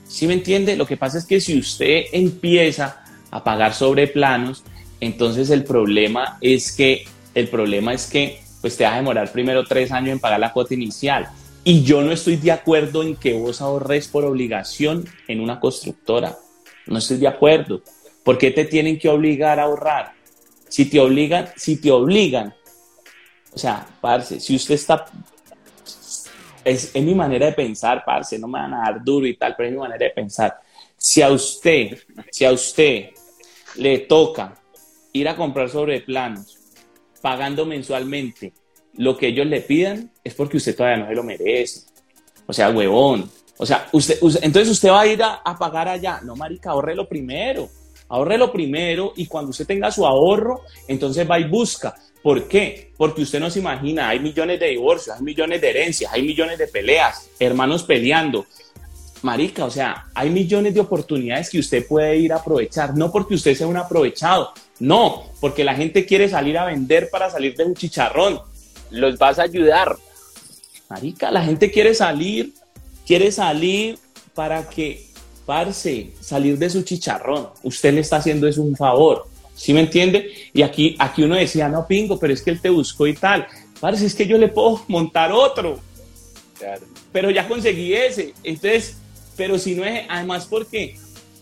¿Sí me entiende? Lo que pasa es que si usted empieza a pagar sobre planos, entonces el problema es que, el problema es que, pues te va a demorar primero tres años en pagar la cuota inicial. Y yo no estoy de acuerdo en que vos ahorres por obligación en una constructora. No estoy de acuerdo. ¿Por qué te tienen que obligar a ahorrar? Si te obligan, si te obligan, o sea, parce, si usted está es, mi manera de pensar, parce, no me van a dar duro y tal, pero es mi manera de pensar. Si a usted, si a usted le toca ir a comprar sobre planos, pagando mensualmente lo que ellos le pidan, es porque usted todavía no se lo merece. O sea, huevón. O sea, usted, entonces usted va a ir a, pagar allá. No, marica, ahorre lo primero. ahorre lo primero y cuando usted tenga su ahorro, entonces va y busca. ¿Por qué? Porque usted no se imagina, hay millones de divorcios, hay millones de herencias, hay millones de peleas, hermanos peleando. Marica, o sea, hay millones de oportunidades que usted puede ir a aprovechar, no porque usted sea un aprovechado, no, porque la gente quiere salir a vender para salir de un chicharrón. Los vas a ayudar. Marica, la gente quiere salir, quiere salir para que, parce, salir de su chicharrón. Usted le está haciendo eso un favor. ¿Sí me entiende? Y aquí, aquí uno decía, no, pingo, pero es que él te buscó y tal. Parece es que yo le puedo montar otro. Pero ya conseguí ese. Entonces, pero si no es, además, ¿por qué?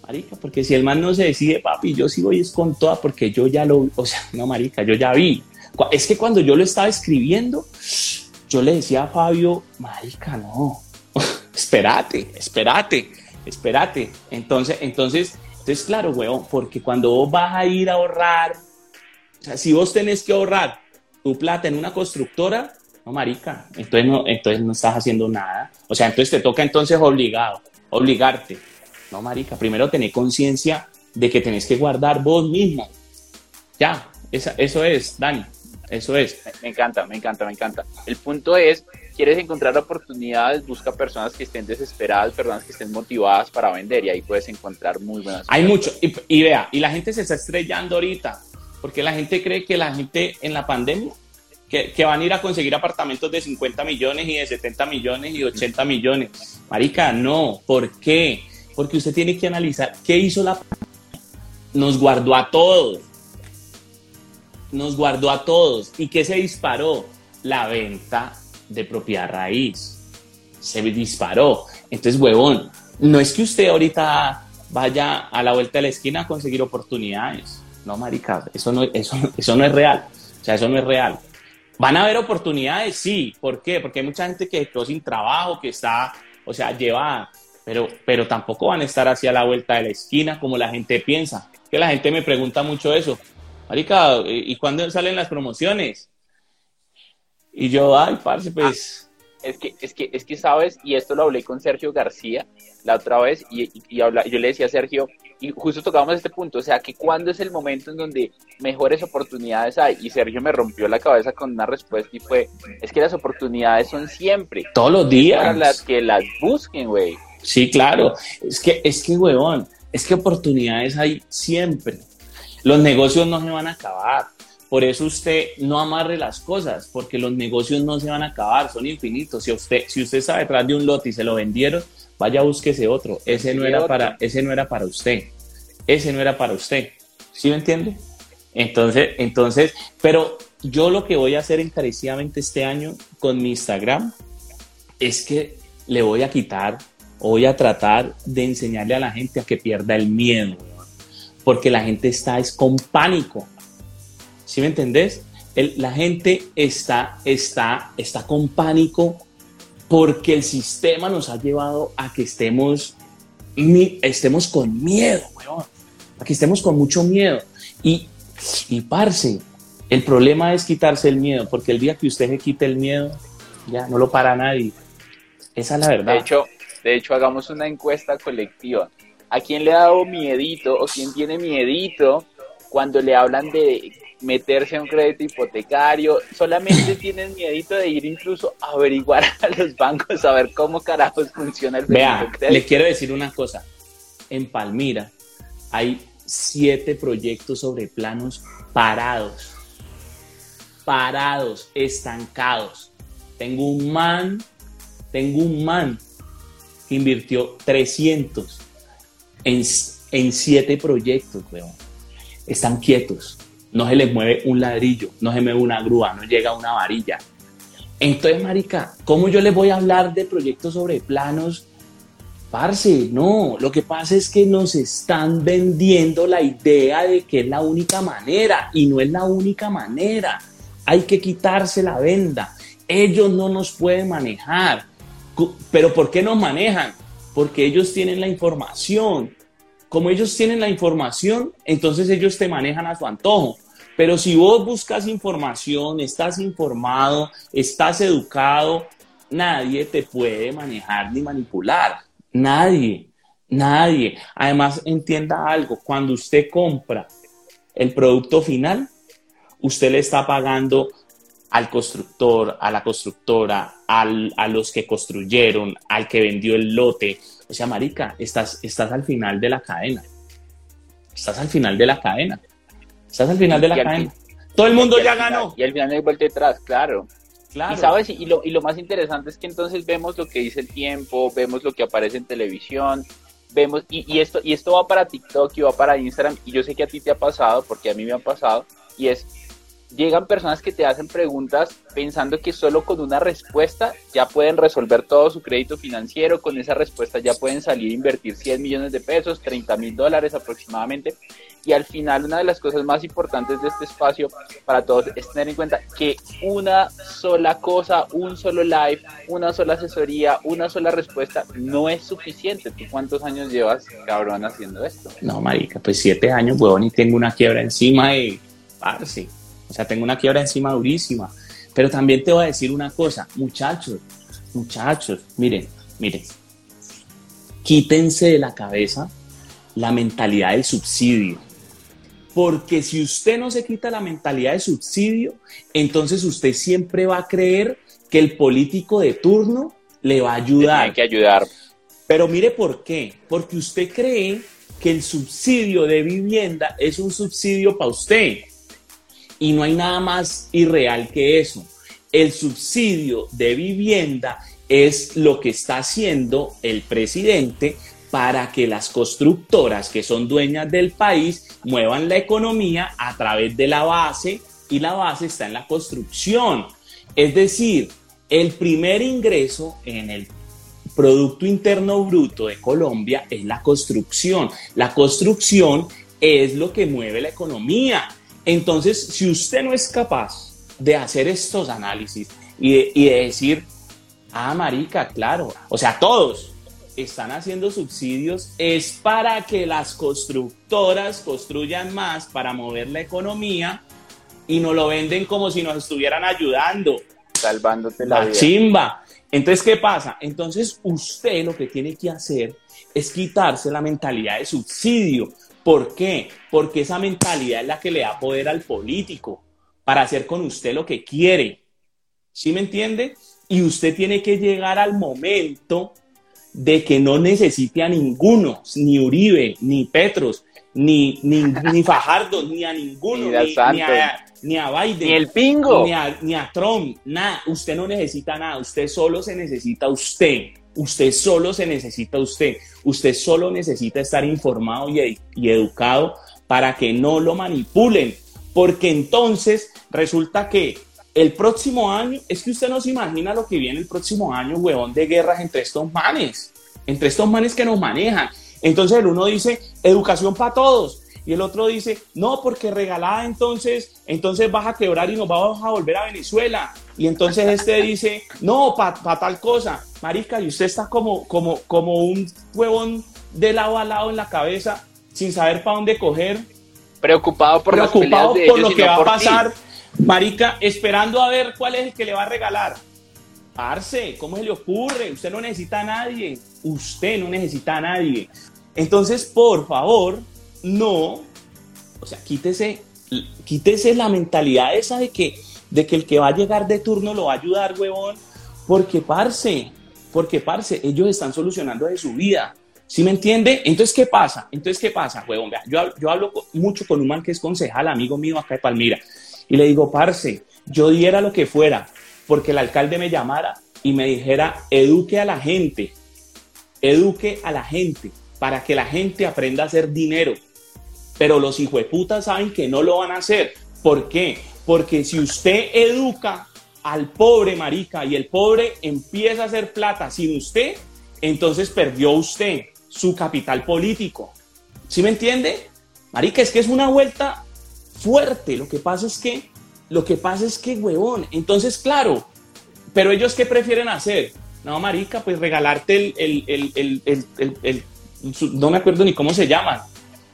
Marica, porque si el man no se decide, papi, yo sí voy es con toda, porque yo ya lo, o sea, no, marica, yo ya vi. Es que cuando yo lo estaba escribiendo, yo le decía a Fabio, marica, no, espérate, espérate, espérate. Entonces, entonces, entonces, claro, weón, porque cuando vos vas a ir a ahorrar, o sea, si vos tenés que ahorrar tu plata en una constructora, no, marica, entonces no, entonces no estás haciendo nada. O sea, entonces te toca entonces obligado, obligarte. No, marica, primero tener conciencia de que tenés que guardar vos mismo. Ya, eso es, Dani, eso es. Me encanta, me encanta, me encanta. El punto es quieres encontrar oportunidades, busca personas que estén desesperadas, personas que estén motivadas para vender y ahí puedes encontrar muy buenas. Hay mucho, y, vea, y la gente se está estrellando ahorita, porque la gente cree que la gente en la pandemia, que, que, van a ir a conseguir apartamentos de 50 millones y de 70 millones y 80 millones. Marica, no, ¿por qué? Porque usted tiene que analizar qué hizo la nos guardó a todos. Nos guardó a todos. ¿Y qué se disparó? La venta de propiedad raíz. Se disparó. Entonces, huevón, no es que usted ahorita vaya a la vuelta de la esquina a conseguir oportunidades. No, marica, eso no, eso, eso no es real. O sea, eso no es real. ¿Van a haber oportunidades? Sí. ¿Por qué? Porque hay mucha gente que quedó sin trabajo, que está, o sea, lleva, pero, pero tampoco van a estar hacia la vuelta de la esquina como la gente piensa. Que la gente me pregunta mucho eso. Marica, ¿y cuándo salen las promociones? Y yo, ay, parce, pues... es que, es que, es que sabes, y esto lo hablé con Sergio García la otra vez, y, y, habla, yo le decía a Sergio, y justo tocábamos este punto, o sea, que cuándo es el momento en donde mejores oportunidades hay, y Sergio me rompió la cabeza con una respuesta y fue, es que las oportunidades son siempre. Todos los días. Para las que las busquen, güey. Sí, claro, es que, es que, huevón, es que oportunidades hay siempre. Los negocios no se van a acabar por eso usted no amarre las cosas, porque los negocios no se van a acabar, son infinitos. Si usted, si usted está detrás de un lote y se lo vendieron, vaya búsquese otro. Ese no era para, ese no era para usted. Ese no era para usted. ¿Sí me entiende? Entonces, entonces, pero yo lo que voy a hacer encarecidamente este año con mi Instagram es que le voy a quitar voy a tratar de enseñarle a la gente a que pierda el miedo, porque la gente está es con pánico ¿Sí me entendés? la gente está, está, está con pánico porque el sistema nos ha llevado a que estemos, estemos con miedo, weón. A que estemos con mucho miedo. Y, y parce, el problema es quitarse el miedo, porque el día que usted se quite el miedo, ya no lo para nadie. Esa es la verdad. De hecho, de hecho, hagamos una encuesta colectiva. ¿A quién le ha dado miedito o quién tiene miedito cuando le hablan de meterse a un crédito hipotecario, solamente tienen miedito de ir incluso a averiguar a los bancos, a ver cómo carajos funciona el Vea, le quiero decir una cosa, en Palmira hay siete proyectos sobre planos parados, parados, estancados. Tengo un man, tengo un man que invirtió 300 en, en siete proyectos, weón. Están quietos no se les mueve un ladrillo, no se mueve una grúa, no llega una varilla. Entonces, marica, ¿cómo yo les voy a hablar de proyectos sobre planos? Parce, no, lo que pasa es que nos están vendiendo la idea de que es la única manera y no es la única manera. Hay que quitarse la venda. Ellos no nos pueden manejar. Pero ¿por qué nos manejan? Porque ellos tienen la información. Como ellos tienen la información, entonces ellos te manejan a su antojo. Pero si vos buscas información, estás informado, estás educado, nadie te puede manejar ni manipular. Nadie. Nadie. Además, entienda algo, cuando usted compra el producto final, usted le está pagando al constructor, a la constructora, a los que construyeron, al que vendió el lote. O sea, marica, estás, estás al final de la cadena. Estás al final de la cadena. Estás al final de la cadena. Todo el mundo ya ganó. Y al final hay vuelta detrás, claro. Y sabes, y lo, y lo más interesante es que entonces vemos lo que dice el tiempo, vemos lo que aparece en televisión, vemos, y, y, esto, y esto va para TikTok y va para Instagram, y yo sé que a ti te ha pasado, porque a mí me ha pasado, y es, llegan personas que te hacen preguntas pensando que solo con una respuesta ya pueden resolver todo su crédito financiero, con esa respuesta ya pueden salir a invertir 100 millones de pesos, 30 mil dólares aproximadamente, y al final una de las cosas más importantes de este espacio para todos es tener en cuenta que una sola cosa, un solo live, una sola asesoría, una sola respuesta no es suficiente. ¿Tú cuántos años llevas, cabrón, haciendo esto? No, marica, pues siete años, huevón, y tengo una quiebra encima y parce. O sea, tengo una quiebra encima durísima. Pero también te voy a decir una cosa, muchachos, muchachos, miren, miren, quítense de la cabeza la mentalidad del subsidio. Porque si usted no se quita la mentalidad de subsidio, entonces usted siempre va a creer que el político de turno le va a ayudar. Tiene que ayudar. Pero mire por qué. Porque usted cree que el subsidio de vivienda es un subsidio para usted. Y no hay nada más irreal que eso. El subsidio de vivienda es lo que está haciendo el presidente para que las constructoras que son dueñas del país muevan la economía a través de la base y la base está en la construcción. Es decir, el primer ingreso en el Producto Interno Bruto de Colombia es la construcción. La construcción es lo que mueve la economía. Entonces, si usted no es capaz de hacer estos análisis y de, y de decir, ah, marica, claro, o sea, todos, están haciendo subsidios es para que las constructoras construyan más para mover la economía y no lo venden como si nos estuvieran ayudando. Salvándote la, la chimba. Entonces, ¿qué pasa? Entonces, usted lo que tiene que hacer es quitarse la mentalidad de subsidio. ¿Por qué? Porque esa mentalidad es la que le da poder al político para hacer con usted lo que quiere. ¿Sí me entiende? Y usted tiene que llegar al momento de que no necesite a ninguno, ni Uribe, ni Petros, ni, ni, ni Fajardo, ni a ninguno, ni, a, ni, a, Biden, ni el pingo, ni a, ni a Trump, nada. Usted no necesita nada, usted solo se necesita usted. Usted solo se necesita usted. Usted solo necesita estar informado y, y educado para que no lo manipulen. Porque entonces resulta que el próximo año, es que usted no se imagina lo que viene el próximo año, huevón, de guerras entre estos manes, entre estos manes que nos manejan. Entonces el uno dice, educación para todos. Y el otro dice, no, porque regalada entonces, entonces vas a quebrar y nos vamos a volver a Venezuela. Y entonces este dice, no, para tal cosa. Marica, y usted está como, como, como un huevón de lado a lado en la cabeza, sin saber para dónde coger. Preocupado por, preocupado por lo que va a pasar. Marica, esperando a ver cuál es el que le va a regalar. Parce, ¿cómo se le ocurre? Usted no necesita a nadie. Usted no necesita a nadie. Entonces, por favor, no. O sea, quítese, quítese la mentalidad esa de que, de que el que va a llegar de turno lo va a ayudar, huevón. Porque, parce, porque, parce, ellos están solucionando de su vida. ¿Sí me entiende? Entonces, ¿qué pasa? Entonces, ¿qué pasa, huevón? yo, yo hablo mucho con un man que es concejal, amigo mío acá de Palmira. Y le digo, parce, yo diera lo que fuera porque el alcalde me llamara y me dijera, eduque a la gente, eduque a la gente para que la gente aprenda a hacer dinero. Pero los hijueputas saben que no lo van a hacer. ¿Por qué? Porque si usted educa al pobre marica y el pobre empieza a hacer plata sin usted, entonces perdió usted su capital político. ¿Sí me entiende? Marica, es que es una vuelta fuerte. Lo que pasa es que, lo que pasa es que, huevón, entonces, claro, pero ellos qué prefieren hacer? No, marica, pues regalarte el, el, el, no me acuerdo ni cómo se llaman,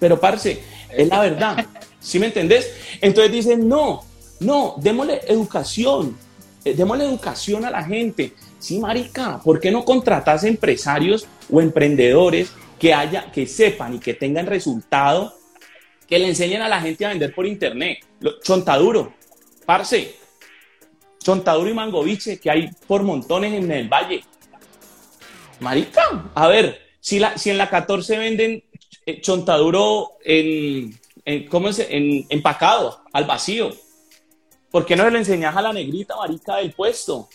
pero parce, es la verdad. ¿Sí me entendés? Entonces dicen, no, no, démosle educación, eh, démosle educación a la gente. Sí, marica, ¿por qué no contratas empresarios o emprendedores que haya, que sepan y que tengan resultado, que le enseñen a la gente a vender por internet. chontaduro, parce, chontaduro y mangoviche que hay por montones en el valle. Marica, a ver, si, la, si en la 14 venden chontaduro en, ¿cómo es? En, empacado, al vacío, ¿por qué no le enseñas a la negrita marica del puesto?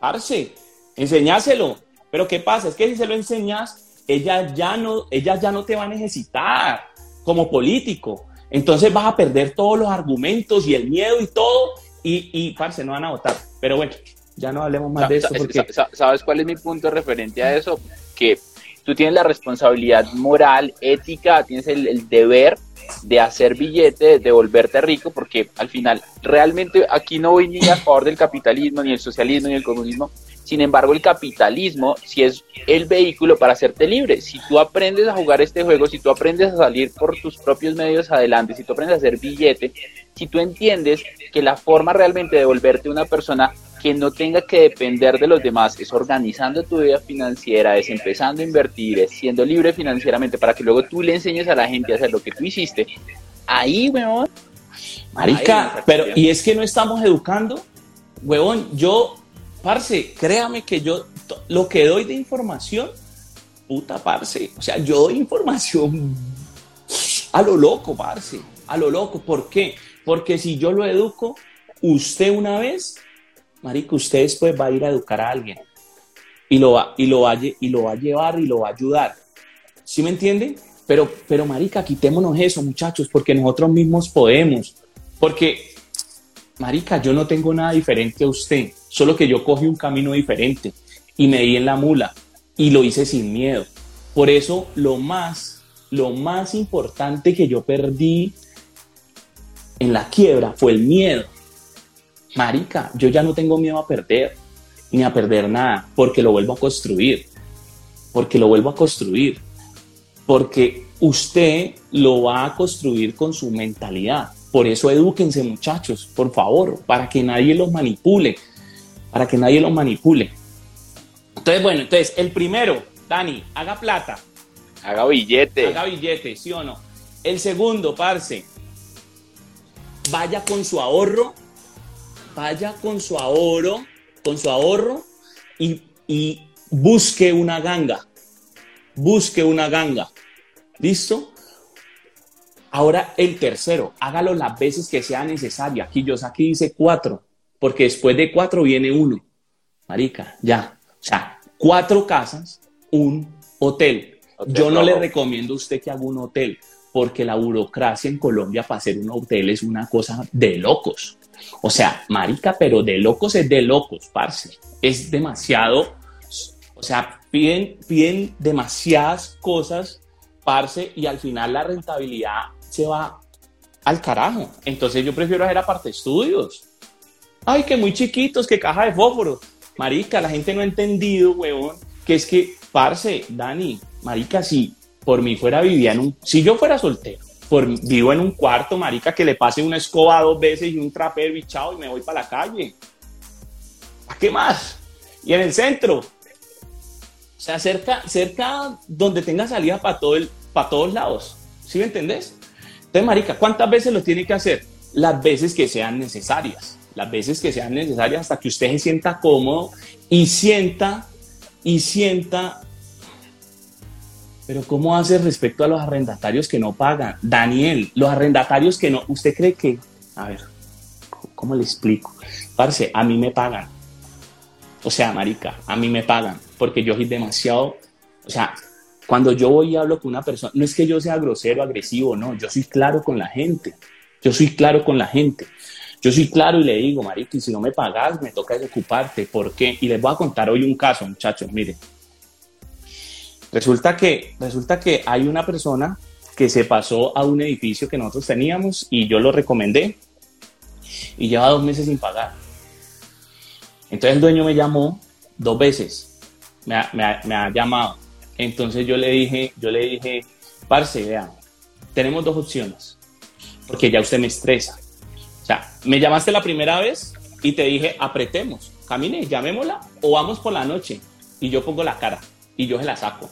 Parce, enseñáselo. Pero ¿qué pasa? Es que si se lo enseñas, ella ya no, ella ya no te va a necesitar como político. Entonces vas a perder todos los argumentos y el miedo y todo, y, y parce, no van a votar. Pero bueno, ya no hablemos más de eso. Porque... ¿Sabes cuál es mi punto referente a eso? Que tú tienes la responsabilidad moral, ética, tienes el, deber de hacer billete, de volverte rico, porque al final realmente aquí no voy ni a favor del capitalismo, ni el socialismo, ni el comunismo. Sin embargo, el capitalismo si es el vehículo para hacerte libre. Si tú aprendes a jugar este juego, si tú aprendes a salir por tus propios medios adelante, si tú aprendes a hacer billete, si tú entiendes que la forma realmente de volverte una persona que no tenga que depender de los demás, es organizando tu vida financiera, es empezando a invertir, es siendo libre financieramente para que luego tú le enseñes a la gente a hacer lo que tú hiciste. Ahí, weón. Marica, pero ¿y es que no estamos educando? Weón, yo, parce, créame que yo lo que doy de información, puta, parce, o sea, yo doy información a lo loco, parce, a lo loco. ¿Por qué? Porque si yo lo educo, usted una vez marico, usted después va a ir a educar a alguien y lo va, y lo va, y lo va a llevar y lo va a ayudar. ¿Sí me entienden? Pero, pero, marica, quitémonos eso, muchachos, porque nosotros mismos podemos. Porque, marica, yo no tengo nada diferente a usted, solo que yo cogí un camino diferente y me di en la mula y lo hice sin miedo. Por eso, lo más, lo más importante que yo perdí en la quiebra fue el miedo marica, yo ya no tengo miedo a perder, ni a perder nada, porque lo vuelvo a construir, porque lo vuelvo a construir, porque usted lo va a construir con su mentalidad. Por eso edúquense muchachos, por favor, para que nadie los manipule, para que nadie los manipule. Entonces, bueno, entonces, el primero, Dani, haga plata. Haga billete. Haga billete, ¿sí o no? El segundo, parce, vaya con su ahorro vaya con su ahorro, con su ahorro y, busque una ganga. Busque una ganga. ¿Listo? Ahora el tercero, hágalo las veces que sea necesaria. Aquí yo aquí dice cuatro, porque después de cuatro viene uno. Marica, ya. O sea, cuatro casas, un hotel. yo no le recomiendo a usted que haga un hotel, porque la burocracia en Colombia para hacer un hotel es una cosa de locos. O sea, marica, pero de locos es de locos, parce. Es demasiado, o sea, piden, piden demasiadas cosas, parce, y al final la rentabilidad se va al carajo. Entonces yo prefiero hacer aparte estudios. Ay, que muy chiquitos, que caja de fósforo. Marica, la gente no ha entendido, huevón, que es que, parce, Dani, marica, si por mí fuera vivía si yo fuera soltero, vivo en un cuarto, marica, que le pase una escoba dos veces y un trapero y chao, y me voy para la calle. ¿A qué más? Y en el centro. O sea, cerca, cerca donde tenga salida para todo para todos lados. ¿Sí me entendés? Entonces, marica, ¿cuántas veces lo tiene que hacer? Las veces que sean necesarias. Las veces que sean necesarias hasta que usted se sienta cómodo y sienta y sienta pero ¿cómo hace respecto a los arrendatarios que no pagan? Daniel, los arrendatarios que no, ¿usted cree que, a ver, ¿cómo le explico? Parce, a mí me pagan. O sea, marica, a mí me pagan, porque yo soy demasiado, o sea, cuando yo voy y hablo con una persona, no es que yo sea grosero, agresivo, no, yo soy claro con la gente. Yo soy claro con la gente. Yo soy claro y le digo, marica, y si no me pagas, me toca desocuparte. ¿Por qué? Y les voy a contar hoy un caso, muchachos, miren. Resulta que, resulta que hay una persona que se pasó a un edificio que nosotros teníamos y yo lo recomendé y lleva dos meses sin pagar. Entonces el dueño me llamó dos veces, me ha, llamado. Entonces yo le dije, yo le dije, parce, vean, tenemos dos opciones, porque ya usted me estresa. O sea, me llamaste la primera vez y te dije, apretemos, camine, llamémosla o vamos por la noche y yo pongo la cara y yo se la saco.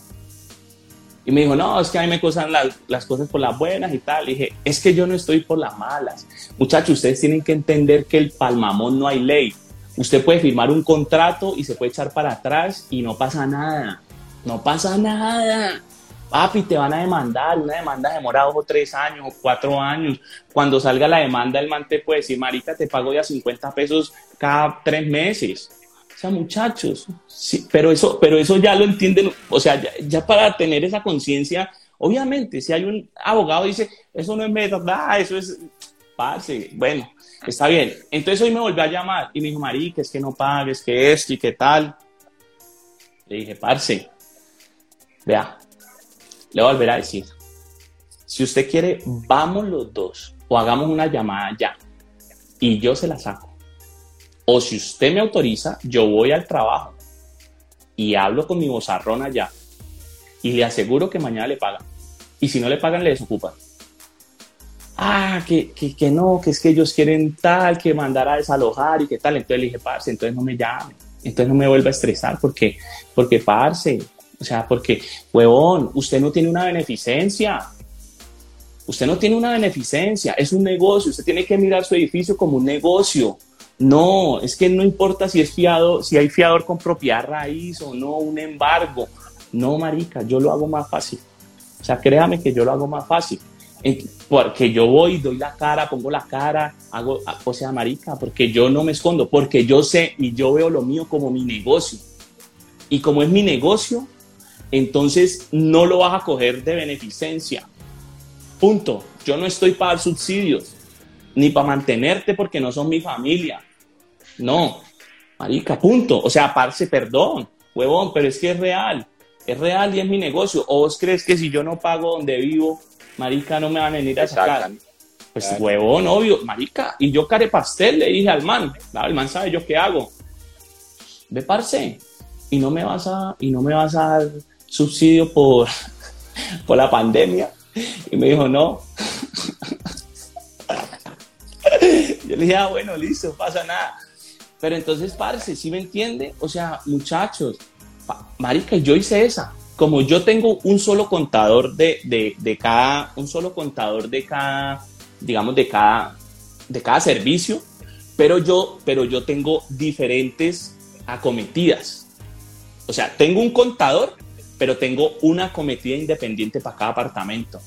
Y me dijo, no, es que a mí me cosan las, las cosas por las buenas y tal. Y dije, es que yo no estoy por las malas. Muchachos, ustedes tienen que entender que el palmamón no hay ley. Usted puede firmar un contrato y se puede echar para atrás y no pasa nada. No pasa nada. Papi, te van a demandar. Una demanda demora dos o tres años o cuatro años. Cuando salga la demanda, el man te puede decir, Marica, te pago ya 50 pesos cada tres meses muchachos, sí, pero, eso, pero eso ya lo entienden, o sea, ya, para tener esa conciencia, obviamente, si hay un abogado dice, eso no es verdad, eso es, parce, bueno, está bien. Entonces hoy me volvió a llamar y me dijo, Marica, es que no pagues, que esto y qué tal. Le dije, parce, vea, le voy a volver a decir, si usted quiere, vamos los dos o hagamos una llamada ya y yo se la saco o si usted me autoriza, yo voy al trabajo y hablo con mi bozarrón allá y le aseguro que mañana le pagan. Y si no le pagan, le desocupan. Ah, que, que, no, que es que ellos quieren tal, que mandar a desalojar y que tal. Entonces le dije, parce, entonces no me llame. Entonces no me vuelva a estresar porque, porque parce, o sea, porque, huevón, usted no tiene una beneficencia. Usted no tiene una beneficencia, es un negocio. Usted tiene que mirar su edificio como un negocio. No, es que no importa si es fiado, si hay fiador con propiedad raíz o no, un embargo. No, marica, yo lo hago más fácil. O sea, créame que yo lo hago más fácil. Porque yo voy, doy la cara, pongo la cara, hago, o sea, marica, porque yo no me escondo, porque yo sé y yo veo lo mío como mi negocio. Y como es mi negocio, entonces no lo vas a coger de beneficencia. Punto. Yo no estoy para dar subsidios ni para mantenerte porque no son mi familia. No, marica, punto. O sea, parce, perdón, huevón, pero es que es real. Es real y es mi negocio. ¿O vos crees que si yo no pago donde vivo, marica, no me van a venir a sacar? Pues huevón, obvio, marica. Y yo care pastel le dije al man, el man sabe yo qué hago. Ve, parce, y no me vas a, y no me vas a dar subsidio por, por la pandemia. Y me dijo, no. Yo le dije, ah, bueno, listo, pasa nada. Pero entonces, parce, ¿sí me entiende? O sea, muchachos, marica, yo hice esa. Como yo tengo un solo contador de, de, de, cada, un solo contador de cada, digamos, de cada, de cada servicio, pero yo, pero yo tengo diferentes acometidas. O sea, tengo un contador, pero tengo una acometida independiente para cada apartamento.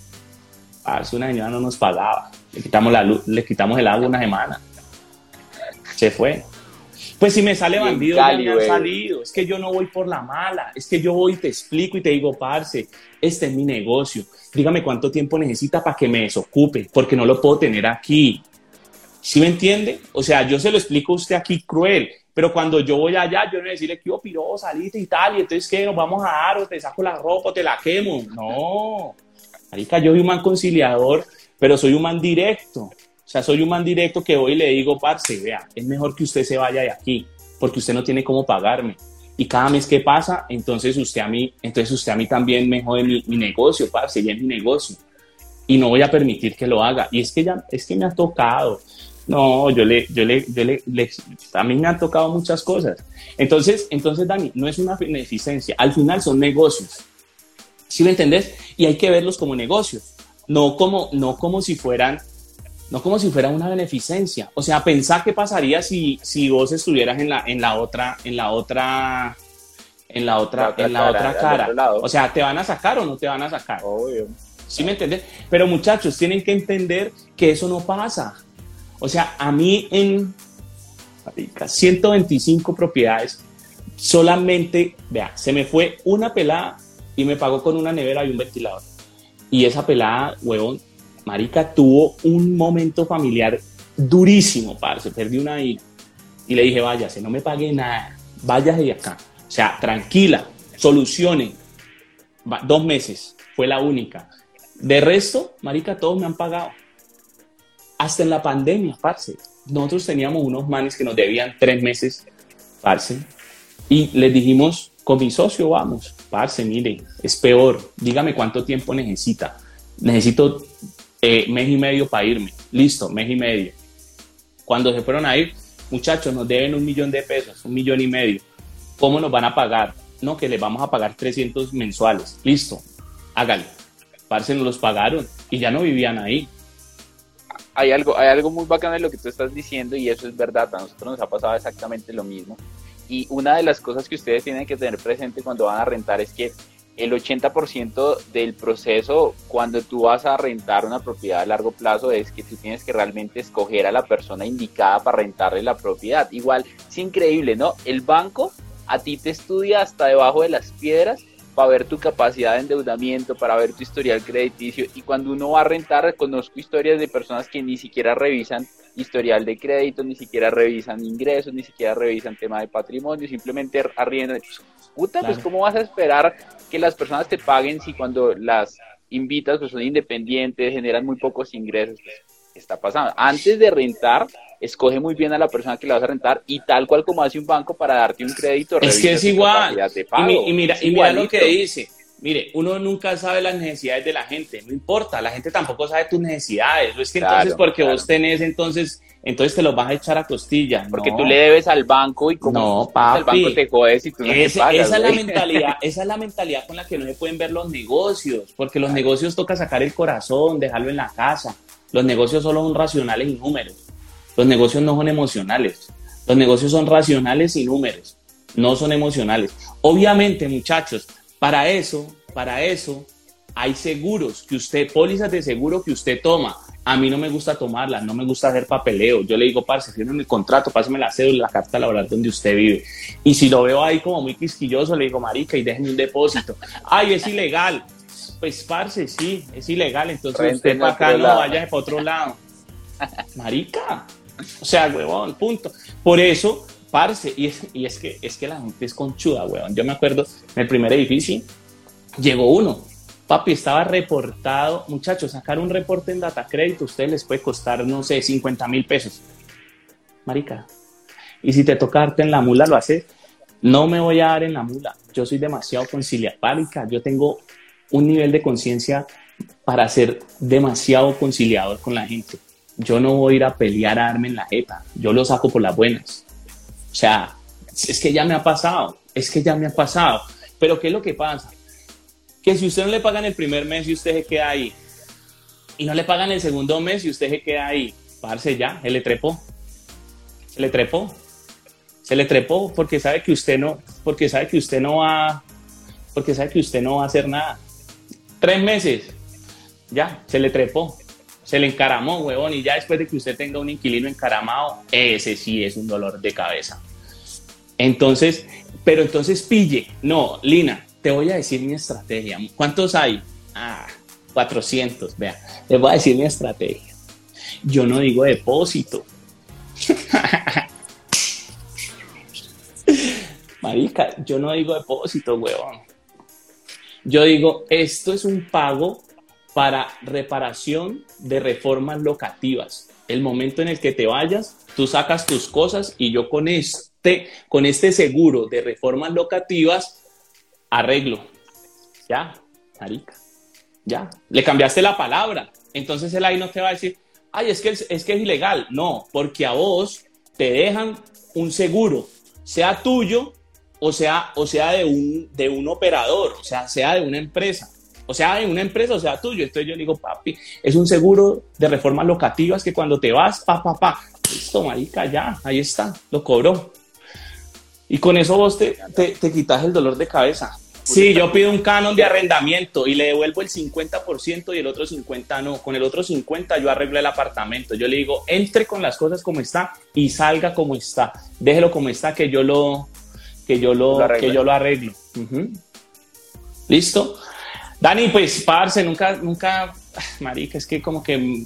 Parce, una señora no nos pagaba le quitamos la luz, le quitamos el agua una semana. Se fue. Pues si me sale bandido, ya me han salido. Es que yo no voy por la mala. Es que yo voy y te explico y te digo, parce, este es mi negocio. Dígame cuánto tiempo necesita para que me desocupe, porque no lo puedo tener aquí. ¿Sí me entiende? O sea, yo se lo explico a usted aquí cruel, pero cuando yo voy allá, yo no decirle que yo piro, saliste y tal, y entonces, ¿qué? Nos vamos a dar, o te saco la ropa, o te la quemo. No. Marica, yo soy un man conciliador pero soy un man directo. O sea, soy un man directo que voy y le digo, parce, vea, es mejor que usted se vaya de aquí, porque usted no tiene cómo pagarme. Y cada mes que pasa, entonces usted a mí, entonces usted a mí también me jode mi, negocio, parce, ya es mi negocio. Y no voy a permitir que lo haga. Y es que ya, es que me ha tocado. No, yo le, yo le, yo le, a mí me han tocado muchas cosas. Entonces, entonces, Dani, no es una beneficencia. Al final son negocios. ¿Sí me entendés? Y hay que verlos como negocios no como, no como si fueran no como si fuera una beneficencia. O sea, pensar qué pasaría si, si vos estuvieras en la, en la otra, en la otra, en la otra, en la otra cara. O sea, ¿te van a sacar o no te van a sacar? Obvio. ¿Sí me entiendes? Pero muchachos, tienen que entender que eso no pasa. O sea, a mí en 125 propiedades, solamente, vea, se me fue una pelada y me pagó con una nevera y un ventilador. Y esa pelada, huevón, marica, tuvo un momento familiar durísimo, parce. Perdí una hija. Y le dije, váyase, no me pague nada. Váyase de acá. O sea, tranquila, solucione. Dos meses, fue la única. De resto, marica, todos me han pagado. Hasta en la pandemia, parce. Nosotros teníamos unos manes que nos debían tres meses, parce. Y les dijimos, con mi socio vamos, parce, mire, es peor, dígame cuánto tiempo necesita. Necesito eh, mes y medio para irme. Listo, mes y medio. Cuando se fueron a ir, muchachos, nos deben un millón de pesos, un millón y medio. ¿Cómo nos van a pagar? No, que les vamos a pagar 300 mensuales. Listo. hágale. Parce, no los pagaron y ya no vivían ahí. Hay algo, hay algo muy bacano de lo que tú estás diciendo y eso es verdad. A nosotros nos ha pasado exactamente lo mismo. Y una de las cosas que ustedes tienen que tener presente cuando van a rentar es que el 80% del proceso cuando tú vas a rentar una propiedad a largo plazo es que tú tienes que realmente escoger a la persona indicada para rentarle la propiedad. Igual, es increíble, ¿no? El banco a ti te estudia hasta debajo de las piedras para ver tu capacidad de endeudamiento, para ver tu historial crediticio. Y cuando uno va a rentar, conozco historias de personas que ni siquiera revisan historial de crédito, ni siquiera revisan ingresos, ni siquiera revisan tema de patrimonio, simplemente arriendan. Puta, pues ¿cómo vas a esperar que las personas te paguen si cuando las invitas pues son independientes, generan muy pocos ingresos? Pues, ¿Qué está pasando? Antes de rentar, escoge muy bien a la persona que le vas a rentar y tal cual como hace un banco para darte un crédito. Es que es igual. Y, mira, y mira lo que dice. Mire, uno nunca sabe las necesidades de la gente, no importa, la gente tampoco sabe tus necesidades. No es que entonces porque vos tenés, entonces, entonces te los vas a echar a costilla. Porque tú le debes al banco y como no, papi, el banco te jodes y tú no te pagas, esa es la mentalidad, esa es la mentalidad con la que no se pueden ver los negocios, porque los negocios toca sacar el corazón, dejarlo en la casa. Los negocios solo son racionales y números. Los negocios no son emocionales. Los negocios son racionales y números, no son emocionales. Obviamente, muchachos, para eso, para eso, hay seguros que usted, pólizas de seguro que usted toma. A mí no me gusta tomarlas, no me gusta hacer papeleo. Yo le digo, parce, firme el contrato, pásame la cédula, la carta laboral donde usted vive. Y si lo veo ahí como muy quisquilloso, le digo, marica, y déjeme un depósito. Ay, es ilegal. Pues, parce, sí, es ilegal. Entonces usted para acá no vaya para otro lado. Marica. O sea, huevón, punto. Por eso parce, y es, y es, que, es que la gente es conchuda, weón. Yo me acuerdo, en el primer edificio llegó uno, papi, estaba reportado, muchachos, sacar un reporte en data crédito, ustedes les puede costar, no sé, 50 mil pesos. Marica, y si te toca darte en la mula, lo haces. No me voy a dar en la mula. Yo soy demasiado conciliar. Marica, yo tengo un nivel de conciencia para ser demasiado conciliador con la gente. Yo no voy a ir a pelear a darme en la jeta. Yo lo saco por las buenas. O sea, es que ya me ha pasado, es que ya me ha pasado. Pero ¿qué es lo que pasa? Que si usted no le pagan el primer mes y usted se queda ahí, y no le pagan el segundo mes y usted se queda ahí, parce ya, se le trepó. Se le trepó. Se le trepó porque sabe que usted no, porque sabe que usted no va, porque sabe que usted no va a hacer nada. Tres meses, ya, se le trepó se le encaramó, huevón, y ya después de que usted tenga un inquilino encaramado, ese sí es un dolor de cabeza. Entonces, pero entonces pille, no, Lina, te voy a decir mi estrategia. ¿Cuántos hay? Ah, 400, vea, les voy a decir mi estrategia. Yo no digo depósito. Marica, yo no digo depósito, huevón. Yo digo, esto es un pago para reparación de reformas locativas. El momento en el que te vayas, tú sacas tus cosas y yo con con este seguro de reformas locativas arreglo. Ya, marica. Ya, le cambiaste la palabra. Entonces él ahí no te va a decir, ay, es que es, que es ilegal. No, porque a vos te dejan un seguro, sea tuyo o sea, o sea de, un, de un operador, o sea, sea de una empresa. O sea, en una empresa, o sea, tuyo. Entonces yo digo, papi, es un seguro de reformas locativas que cuando te vas, pa, pa, pa, listo, marica, ya, ahí está, lo cobró. Y con eso vos te, te, quitas el dolor de cabeza. Sí, yo pido un canon de arrendamiento y le devuelvo el 50% y el otro 50% no. Con el otro 50% yo arreglo el apartamento. Yo le digo, entre con las cosas como está y salga como está. Déjelo como está que yo lo, que yo lo, que yo lo arreglo. ¿Listo? Dani, pues, parce, nunca, nunca, marica, es que como que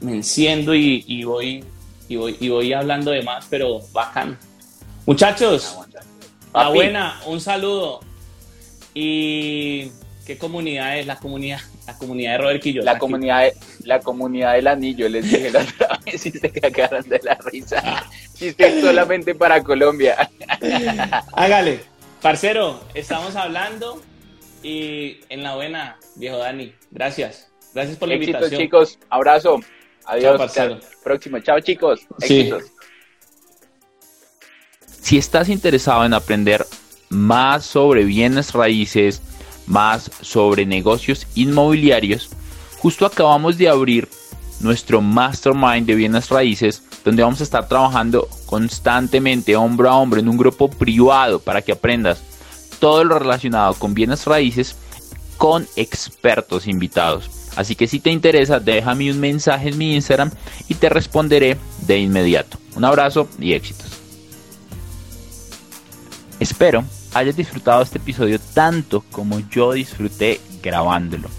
me enciendo y, voy, y, voy, y voy hablando de más, pero bacán. Muchachos, la buena, un saludo. Y qué comunidad es la comunidad, la comunidad de Robert Quillo. La comunidad, la comunidad del anillo, les dije la otra vez y se cagaron de la risa. Chiste solamente para Colombia. Hágale, parcero, estamos hablando y en la buena, viejo Dani. Gracias. Gracias por la invitación. chicos. Abrazo. Adiós. Chao, próximo. Chao, chicos. Éxitos. Si estás interesado en aprender más sobre bienes raíces, más sobre negocios inmobiliarios, justo acabamos de abrir nuestro mastermind de bienes raíces, donde vamos a estar trabajando constantemente, hombro a hombro, en un grupo privado para que aprendas todo lo relacionado con bienes raíces con expertos invitados. Así que si te interesa, déjame un mensaje en mi Instagram y te responderé de inmediato. Un abrazo y éxitos. Espero hayas disfrutado este episodio tanto como yo disfruté grabándolo.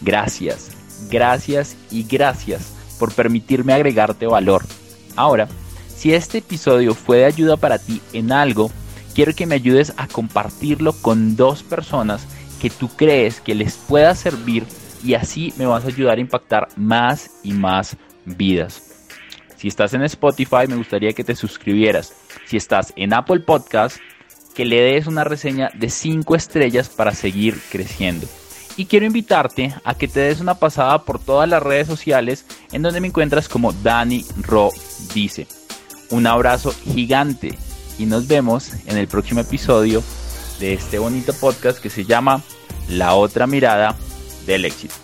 Gracias, gracias y gracias por permitirme agregarte valor. Ahora, si este episodio fue de ayuda para ti en algo, quiero que me ayudes a compartirlo con dos personas que tú crees que les pueda servir y así me vas a ayudar a impactar más y más vidas. Si estás en Spotify, me gustaría que te suscribieras. Si estás en Apple Podcast, que le des una reseña de 5 estrellas para seguir creciendo. Y quiero invitarte a que te des una pasada por todas las redes sociales en donde me encuentras como Dani Ro dice. Un abrazo gigante y nos vemos en el próximo episodio de este bonito podcast que se llama La otra mirada del éxito.